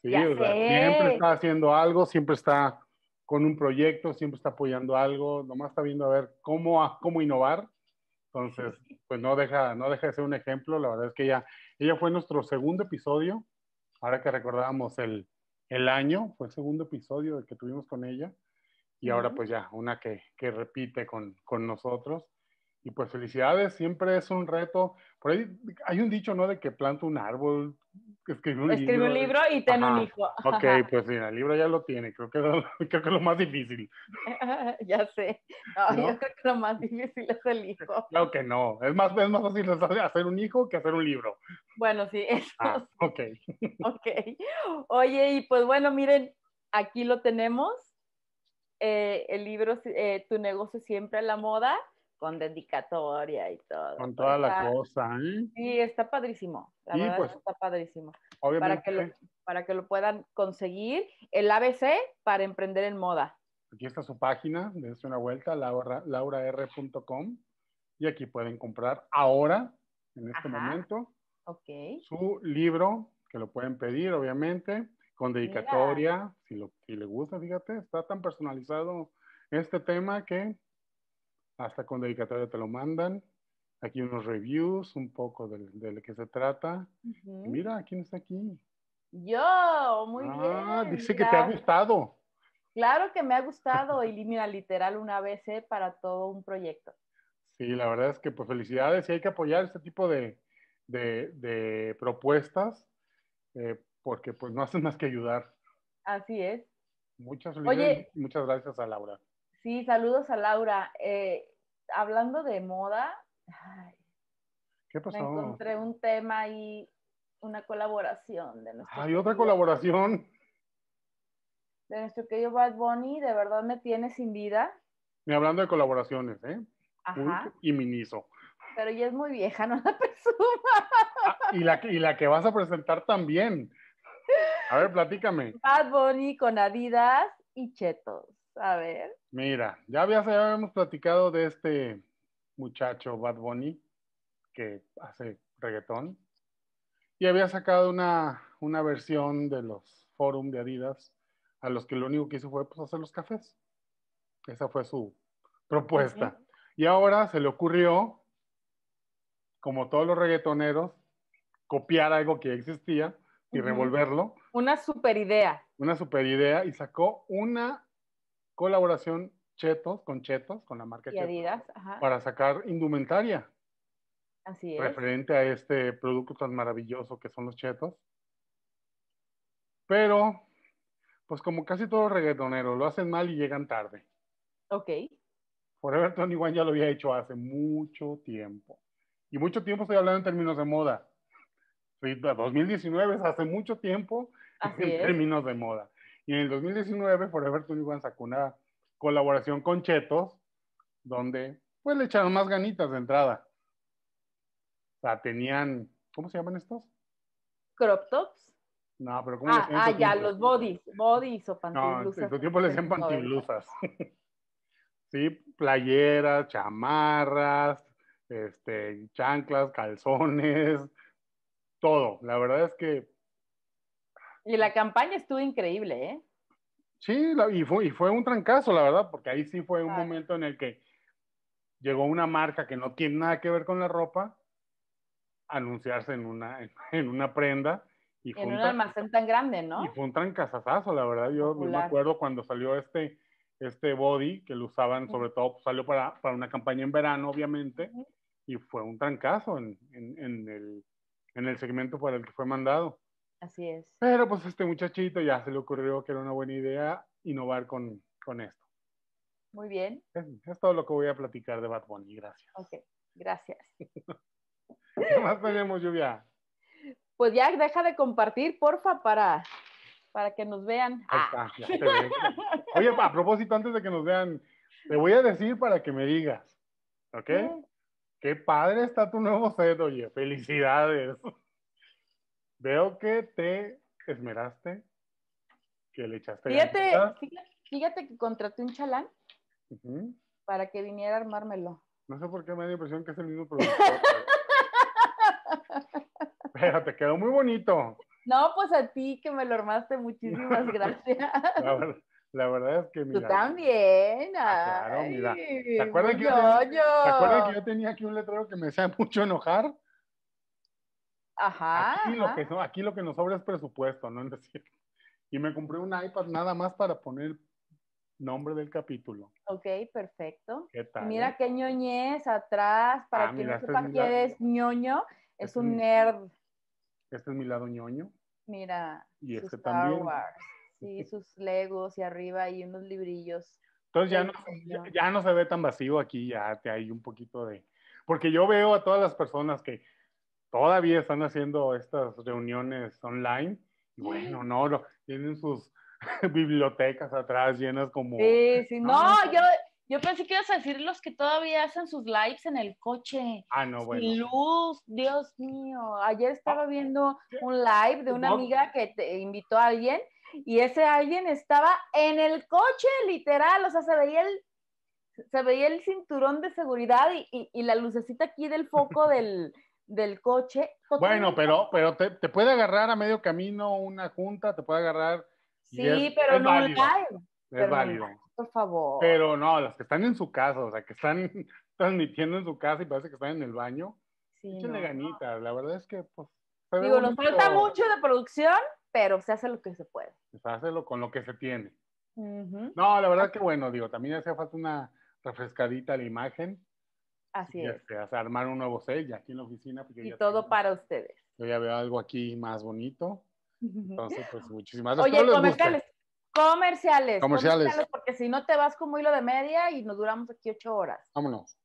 [SPEAKER 2] Sí, siempre está haciendo algo, siempre está con un proyecto, siempre está apoyando algo, nomás está viendo a ver cómo, cómo innovar. Entonces, pues no deja, no deja de ser un ejemplo. La verdad es que ella, ella fue nuestro segundo episodio. Ahora que recordábamos el, el año, fue el segundo episodio que tuvimos con ella. Y ahora pues ya, una que, que repite con, con nosotros. Y pues felicidades, siempre es un reto. Por ahí hay un dicho, ¿no? De que planta un árbol,
[SPEAKER 1] escribe un, libro. un libro. y ten un hijo.
[SPEAKER 2] Ok, pues sí, el libro ya lo tiene. Creo que, creo que es lo más difícil.
[SPEAKER 1] ya sé. No, Yo creo que lo más difícil es el hijo.
[SPEAKER 2] Claro que no. Es más, es más fácil hacer un hijo que hacer un libro.
[SPEAKER 1] Bueno, sí, eso.
[SPEAKER 2] Ah, ok.
[SPEAKER 1] ok. Oye, y pues bueno, miren, aquí lo tenemos. Eh, el libro, eh, Tu negocio siempre a la moda con dedicatoria y todo.
[SPEAKER 2] Con toda la cosa,
[SPEAKER 1] ¿eh? Sí, está padrísimo. La verdad pues, está padrísimo. Obviamente. Para que, lo, para que lo puedan conseguir. El ABC para emprender en moda.
[SPEAKER 2] Aquí está su página, dense una vuelta, laura. Y aquí pueden comprar ahora, en este momento,
[SPEAKER 1] okay.
[SPEAKER 2] su libro, que lo pueden pedir, obviamente, con dedicatoria, si, lo, si le gusta, fíjate, está tan personalizado este tema que hasta con dedicatoria te lo mandan. Aquí unos reviews, un poco de, de qué se trata. Mira, ¿quién está aquí?
[SPEAKER 1] Yo, muy
[SPEAKER 2] ah, Dice que te ha gustado.
[SPEAKER 1] Claro que me ha gustado y mira, literal una vez para todo un proyecto.
[SPEAKER 2] Sí, la verdad es que pues felicidades y hay que apoyar este tipo de, de, propuestas eh, porque pues no hacen más que ayudar.
[SPEAKER 1] Así es.
[SPEAKER 2] Muchas, Oye, muchas gracias a Laura.
[SPEAKER 1] Sí, saludos a Laura. Eh, hablando de moda,
[SPEAKER 2] ¿qué pasó?
[SPEAKER 1] Me encontré un tema y una colaboración de nuestro.
[SPEAKER 2] Hay otra colaboración.
[SPEAKER 1] De nuestro querido Bad Bunny, de verdad me tiene sin vida.
[SPEAKER 2] Me hablando de colaboraciones, ¿eh? Ajá. y Miniso.
[SPEAKER 1] Pero ya es muy vieja, no la persona.
[SPEAKER 2] Ah, y, la, y la que vas a presentar también. A ver, platícame.
[SPEAKER 1] Bad Bunny con Adidas y Chetos. A ver.
[SPEAKER 2] Mira, ya, había, ya habíamos platicado de este muchacho Bad Bunny que hace reggaetón y había sacado una, una versión de los forum de Adidas a los que lo único que hizo fue pues, hacer los cafés. Esa fue su propuesta. Y ahora se le ocurrió, como todos los reggaetoneros, copiar algo que existía y revolverlo.
[SPEAKER 1] Una super idea.
[SPEAKER 2] Una super idea y sacó una colaboración Chetos, con Chetos, con la marca
[SPEAKER 1] Y
[SPEAKER 2] Chetos,
[SPEAKER 1] Adidas. Ajá.
[SPEAKER 2] para sacar indumentaria
[SPEAKER 1] Así es.
[SPEAKER 2] referente a este producto tan maravilloso que son los Chetos. Pero, pues como casi todos los reggaetoneros, lo hacen mal y llegan tarde.
[SPEAKER 1] Ok.
[SPEAKER 2] Forever 21 ya lo había hecho hace mucho tiempo. Y mucho tiempo estoy hablando en términos de moda. Sí, 2019 es hace mucho tiempo
[SPEAKER 1] Así
[SPEAKER 2] en
[SPEAKER 1] es.
[SPEAKER 2] términos de moda. Y en el 2019 Forever 21 sacó una colaboración con Chetos, donde pues le echaron más ganitas de entrada. O sea, tenían, ¿cómo se llaman estos?
[SPEAKER 1] Crop tops.
[SPEAKER 2] No, pero ¿cómo
[SPEAKER 1] Ah,
[SPEAKER 2] en
[SPEAKER 1] ah, ya, los bodies. Bodies o
[SPEAKER 2] No,
[SPEAKER 1] pantiblusas.
[SPEAKER 2] en su tiempo le decían pantiblusas. sí, playeras, chamarras, este, chanclas, calzones, todo. La verdad es que
[SPEAKER 1] Y la campaña estuvo increíble, ¿eh?
[SPEAKER 2] sí, y, fue, y fue un trancazo, la verdad, porque ahí sí fue un
[SPEAKER 1] Claro.
[SPEAKER 2] momento en el que llegó una marca que no tiene nada que ver con la ropa a anunciarse en una, en, una prenda. Y
[SPEAKER 1] En
[SPEAKER 2] un
[SPEAKER 1] almacén tan grande, ¿no?
[SPEAKER 2] Y fue un trancazazazo, la verdad. Yo, me acuerdo cuando salió este, este body, que lo usaban, sobre todo, pues, salió para, para una campaña en verano, obviamente, y fue un trancazo en, en, en el, en el segmento para el que fue mandado.
[SPEAKER 1] Así es.
[SPEAKER 2] Pero pues este muchachito ya se le ocurrió que era una buena idea innovar con, con esto.
[SPEAKER 1] Muy bien.
[SPEAKER 2] Es, es todo lo que voy a platicar de Bad Bunny, gracias.
[SPEAKER 1] Ok. Gracias.
[SPEAKER 2] ¿Qué más tenemos, Lluvia?
[SPEAKER 1] Pues ya deja de compartir, porfa, para, para que nos vean.
[SPEAKER 2] Ahí
[SPEAKER 1] Ah,
[SPEAKER 2] ya te ve. Oye, a propósito, antes de que nos vean, te voy a decir para que me digas, ¿ok?
[SPEAKER 1] ¿qué?
[SPEAKER 2] Qué padre está tu nuevo set, oye, felicidades. Veo que te esmeraste, que le echaste
[SPEAKER 1] Fíjate, fíjate, fíjate que contraté un chalán para que viniera a armármelo.
[SPEAKER 2] No sé por qué me da la impresión que es el mismo productor. pero te quedó muy bonito.
[SPEAKER 1] No, pues a ti que me lo armaste, muchísimas gracias.
[SPEAKER 2] La, ver- la verdad es que,
[SPEAKER 1] Tú
[SPEAKER 2] mira,
[SPEAKER 1] también.
[SPEAKER 2] Ah, claro,
[SPEAKER 1] ay,
[SPEAKER 2] mira. ¿Te acuerdas que yo. ¿te acuerdas que yo tenía aquí un letrero que me hacía mucho enojar?
[SPEAKER 1] Ajá.
[SPEAKER 2] Aquí lo, que, aquí lo que nos sobra es presupuesto, ¿no? Es decir, y me compré un iPad nada más para poner nombre del capítulo.
[SPEAKER 1] Ok, perfecto.
[SPEAKER 2] ¿Qué tal?
[SPEAKER 1] Mira
[SPEAKER 2] eh?
[SPEAKER 1] qué ñoñez atrás. Para
[SPEAKER 2] Ah,
[SPEAKER 1] quien
[SPEAKER 2] mira,
[SPEAKER 1] no
[SPEAKER 2] este
[SPEAKER 1] sepa quién es ñoño, es
[SPEAKER 2] Este es
[SPEAKER 1] un nerd.
[SPEAKER 2] Este es mi lado ñoño.
[SPEAKER 1] Mira,
[SPEAKER 2] Y este
[SPEAKER 1] Star
[SPEAKER 2] también.
[SPEAKER 1] Wars. Sí, sus Legos y arriba hay unos librillos.
[SPEAKER 2] Entonces ya no, ya no se ve tan vacío aquí, ya te hay un poquito de... Porque yo veo a todas las personas que todavía están haciendo estas reuniones online, y bueno, no, no, tienen sus bibliotecas atrás llenas como...
[SPEAKER 1] Sí, sí. No,
[SPEAKER 2] Ah.
[SPEAKER 1] yo, yo pensé que ibas a decir los que todavía hacen sus lives en el coche.
[SPEAKER 2] Ah, no, bueno.
[SPEAKER 1] Sin luz, Dios mío. Ayer estaba viendo un live de una
[SPEAKER 2] No.
[SPEAKER 1] amiga que te invitó a alguien y ese alguien estaba en el coche, literal. O sea, se veía el, se veía el cinturón de seguridad y, y- y la lucecita aquí del foco del, del coche.
[SPEAKER 2] Bueno, pero, pero te, te puede agarrar a medio camino una junta, te puede agarrar,
[SPEAKER 1] Sí,
[SPEAKER 2] es-
[SPEAKER 1] pero
[SPEAKER 2] es
[SPEAKER 1] no
[SPEAKER 2] válido.
[SPEAKER 1] live.
[SPEAKER 2] es
[SPEAKER 1] pero
[SPEAKER 2] válido.
[SPEAKER 1] por favor.
[SPEAKER 2] Pero no, las que están en su casa, o sea, que están transmitiendo en su casa y parece que están en el baño,
[SPEAKER 1] Sí,
[SPEAKER 2] échenle
[SPEAKER 1] no.
[SPEAKER 2] ganitas. La verdad es que, pues, se
[SPEAKER 1] Digo, nos falta mucho de producción, pero se hace lo que se puede.
[SPEAKER 2] Pues, hácelo con lo que se tiene. No, la verdad que bueno, digo, también hacía falta una refrescadita a la imagen.
[SPEAKER 1] Así es.
[SPEAKER 2] armar un nuevo set ya aquí en la oficina. porque
[SPEAKER 1] Y
[SPEAKER 2] ya
[SPEAKER 1] todo
[SPEAKER 2] tengo-
[SPEAKER 1] para ustedes.
[SPEAKER 2] Yo ya veo algo aquí más bonito. Entonces, pues muchísimas gracias.
[SPEAKER 1] Oye, comerciales. Comerciales.
[SPEAKER 2] Comerciales.
[SPEAKER 1] Porque si no te vas como hilo de media y nos duramos aquí ocho horas.
[SPEAKER 2] Vámonos.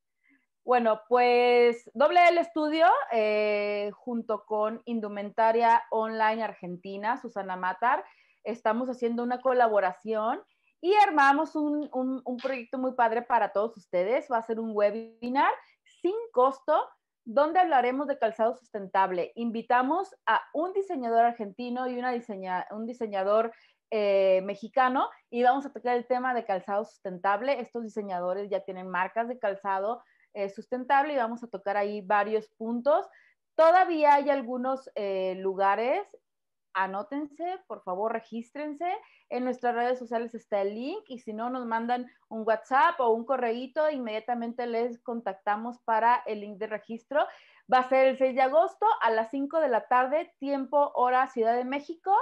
[SPEAKER 1] Bueno, pues Doble L Estudio, eh, junto con Indumentaria Online Argentina, Susana Matar, estamos haciendo una colaboración y armamos un, un- proyecto muy padre para todos ustedes. Va a ser un webinar sin costo donde hablaremos de calzado sustentable. Invitamos a un diseñador argentino y una un diseñador eh, mexicano y vamos a tocar el tema de calzado sustentable. Estos diseñadores ya tienen marcas de calzado eh, sustentable y vamos a tocar ahí varios puntos. Todavía hay algunos eh, lugares anótense, por favor, regístrense. En nuestras redes sociales está el link y si no, nos mandan un WhatsApp o un correíto, inmediatamente les contactamos para el link de registro. Va a ser el 6 de agosto a las 5 de la tarde, tiempo, hora, Ciudad de México,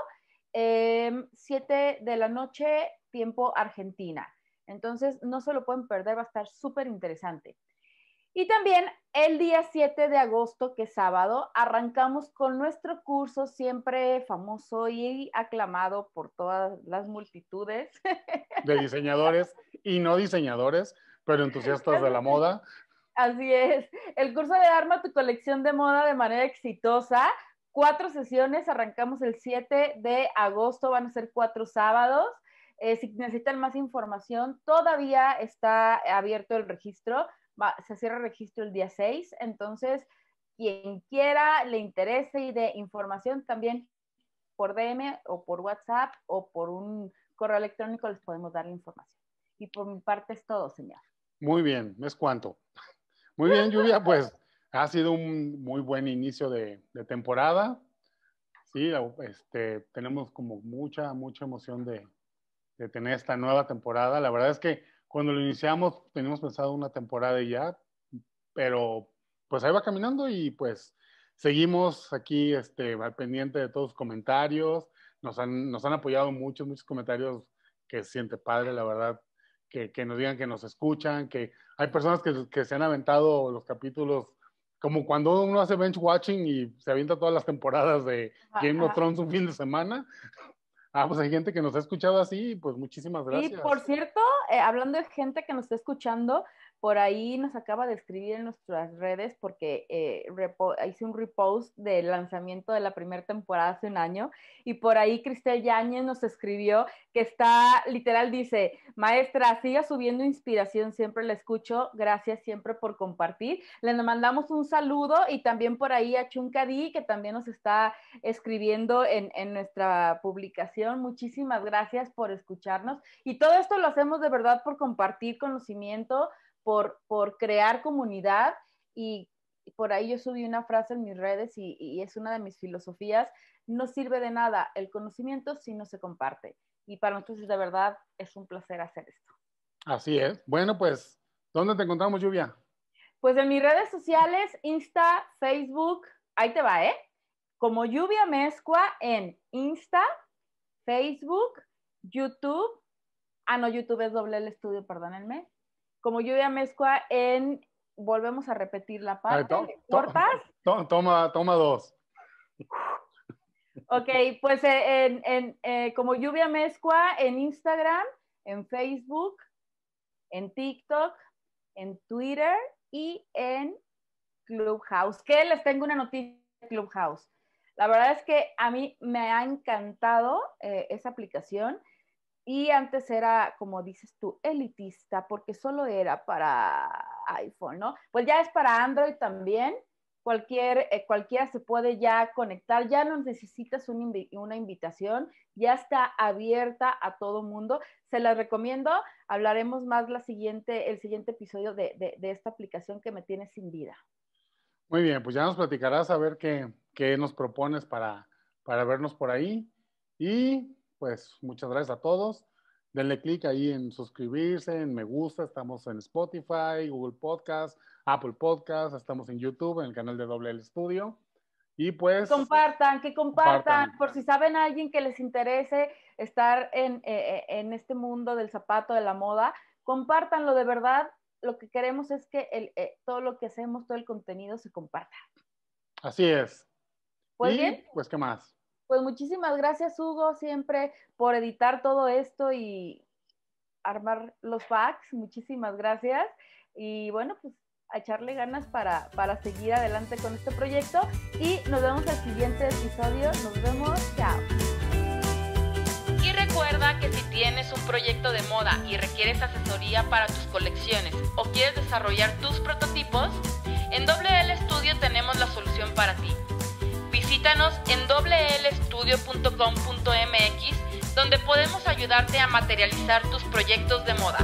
[SPEAKER 1] 7 em, de la noche, tiempo, Argentina. Entonces, no se lo pueden perder, va a estar súper interesante. Y también el día 7 de agosto, que es sábado, arrancamos con nuestro curso siempre famoso y aclamado por todas las multitudes.
[SPEAKER 2] De diseñadores y no diseñadores, pero entusiastas de la moda.
[SPEAKER 1] Así es. El curso de Arma tu colección de moda de manera exitosa. Cuatro sesiones, arrancamos el 7 de agosto, van a ser cuatro sábados. Eh, si necesitan más información, todavía está abierto el registro se cierra el registro el día 6, entonces quien quiera, le interese y de información también por DM o por WhatsApp o por un correo electrónico les podemos dar la información. Y por mi parte es todo, señor.
[SPEAKER 2] Muy bien, es cuanto. Muy bien, Lluvia, pues ha sido un muy buen inicio de, temporada. Sí, este, tenemos como mucha, mucha emoción de, de tener esta nueva temporada. La verdad es que cuando lo iniciamos teníamos pensado una temporada y ya, pero pues ahí va caminando y pues seguimos aquí este, al pendiente de todos los comentarios. Nos han, nos han apoyado muchos, muchos comentarios que se siente padre, la verdad, que, que, nos digan que nos escuchan, que hay personas que, que, se han aventado los capítulos, como cuando uno hace bench watching y se avienta todas las temporadas de Game of Thrones un fin de semana. Ah, pues hay gente que nos ha escuchado así, pues muchísimas gracias.
[SPEAKER 1] Y por cierto, eh, hablando de gente que nos está escuchando, por ahí nos acaba de escribir en nuestras redes porque eh, hice un repost del lanzamiento de la primera temporada hace un año y por ahí Cristel Yáñez nos escribió que está, literal dice, maestra, siga subiendo inspiración, siempre la escucho, gracias siempre por compartir. Le mandamos un saludo y también por ahí a Chuncadí que también nos está escribiendo en, en nuestra publicación. Muchísimas gracias por escucharnos y todo esto lo hacemos de verdad por compartir conocimiento por, por crear comunidad y por ahí yo subí una frase en mis redes y, es una de mis filosofías, no sirve de nada el conocimiento si no se comparte. Y para nosotros de verdad es un placer hacer esto.
[SPEAKER 2] Así es. Bueno, pues, ¿dónde te encontramos, Lluvia?
[SPEAKER 1] Pues en mis redes sociales, Insta, Facebook, ahí te va, ¿eh? Como Lluvia Mezcua en Insta, Facebook, YouTube. Ah, no, YouTube es doble el estudio, perdónenme como lluvia mezcua en, volvemos a repetir la parte,
[SPEAKER 2] ¿cortas? toma, toma dos.
[SPEAKER 1] Ok, pues eh, en, en eh, como lluvia mezcua en Instagram, en Facebook, en TikTok, en Twitter y en Clubhouse. Que les tengo una noticia de Clubhouse. La verdad es que a mí me ha encantado eh, esa aplicación y antes era, como dices tú, elitista, porque solo era para iPhone, ¿no? Pues ya es para Android también. Cualquier, eh, cualquiera se puede ya conectar, ya no necesitas una invitación, ya está abierta a todo mundo. Se la recomiendo. Hablaremos más la siguiente, el siguiente episodio de, de, esta aplicación que me tiene sin vida.
[SPEAKER 2] Muy bien, pues ya nos platicarás a ver qué, qué nos propones para, para vernos por ahí. Y pues muchas gracias a todos. Denle clic ahí en suscribirse, en me gusta. Estamos en Spotify, Google Podcast, Apple Podcast, estamos en YouTube, en el canal de Doble El Studio. Y pues...
[SPEAKER 1] Compartan, que compartan, por si saben a alguien que les interese estar en, eh, eh, en, este mundo del zapato, de la moda, compártanlo de verdad. Lo que queremos es que el, eh, todo lo que hacemos, todo el contenido se comparta.
[SPEAKER 2] Así es.
[SPEAKER 1] Pues bien.
[SPEAKER 2] Pues, ¿qué más?
[SPEAKER 1] Pues muchísimas gracias, Hugo, siempre por editar todo esto y armar los packs. Muchísimas gracias. Y bueno, pues a echarle ganas para, para seguir adelante con este proyecto. Y nos vemos al siguiente episodio. Nos vemos. Chao.
[SPEAKER 4] Y recuerda que si tienes un proyecto de moda y requieres asesoría para tus colecciones o quieres desarrollar tus prototipos,
[SPEAKER 1] En WL Studio tenemos la solución para ti. Visítanos en wlstudio.com.mx donde podemos ayudarte a materializar tus proyectos de moda.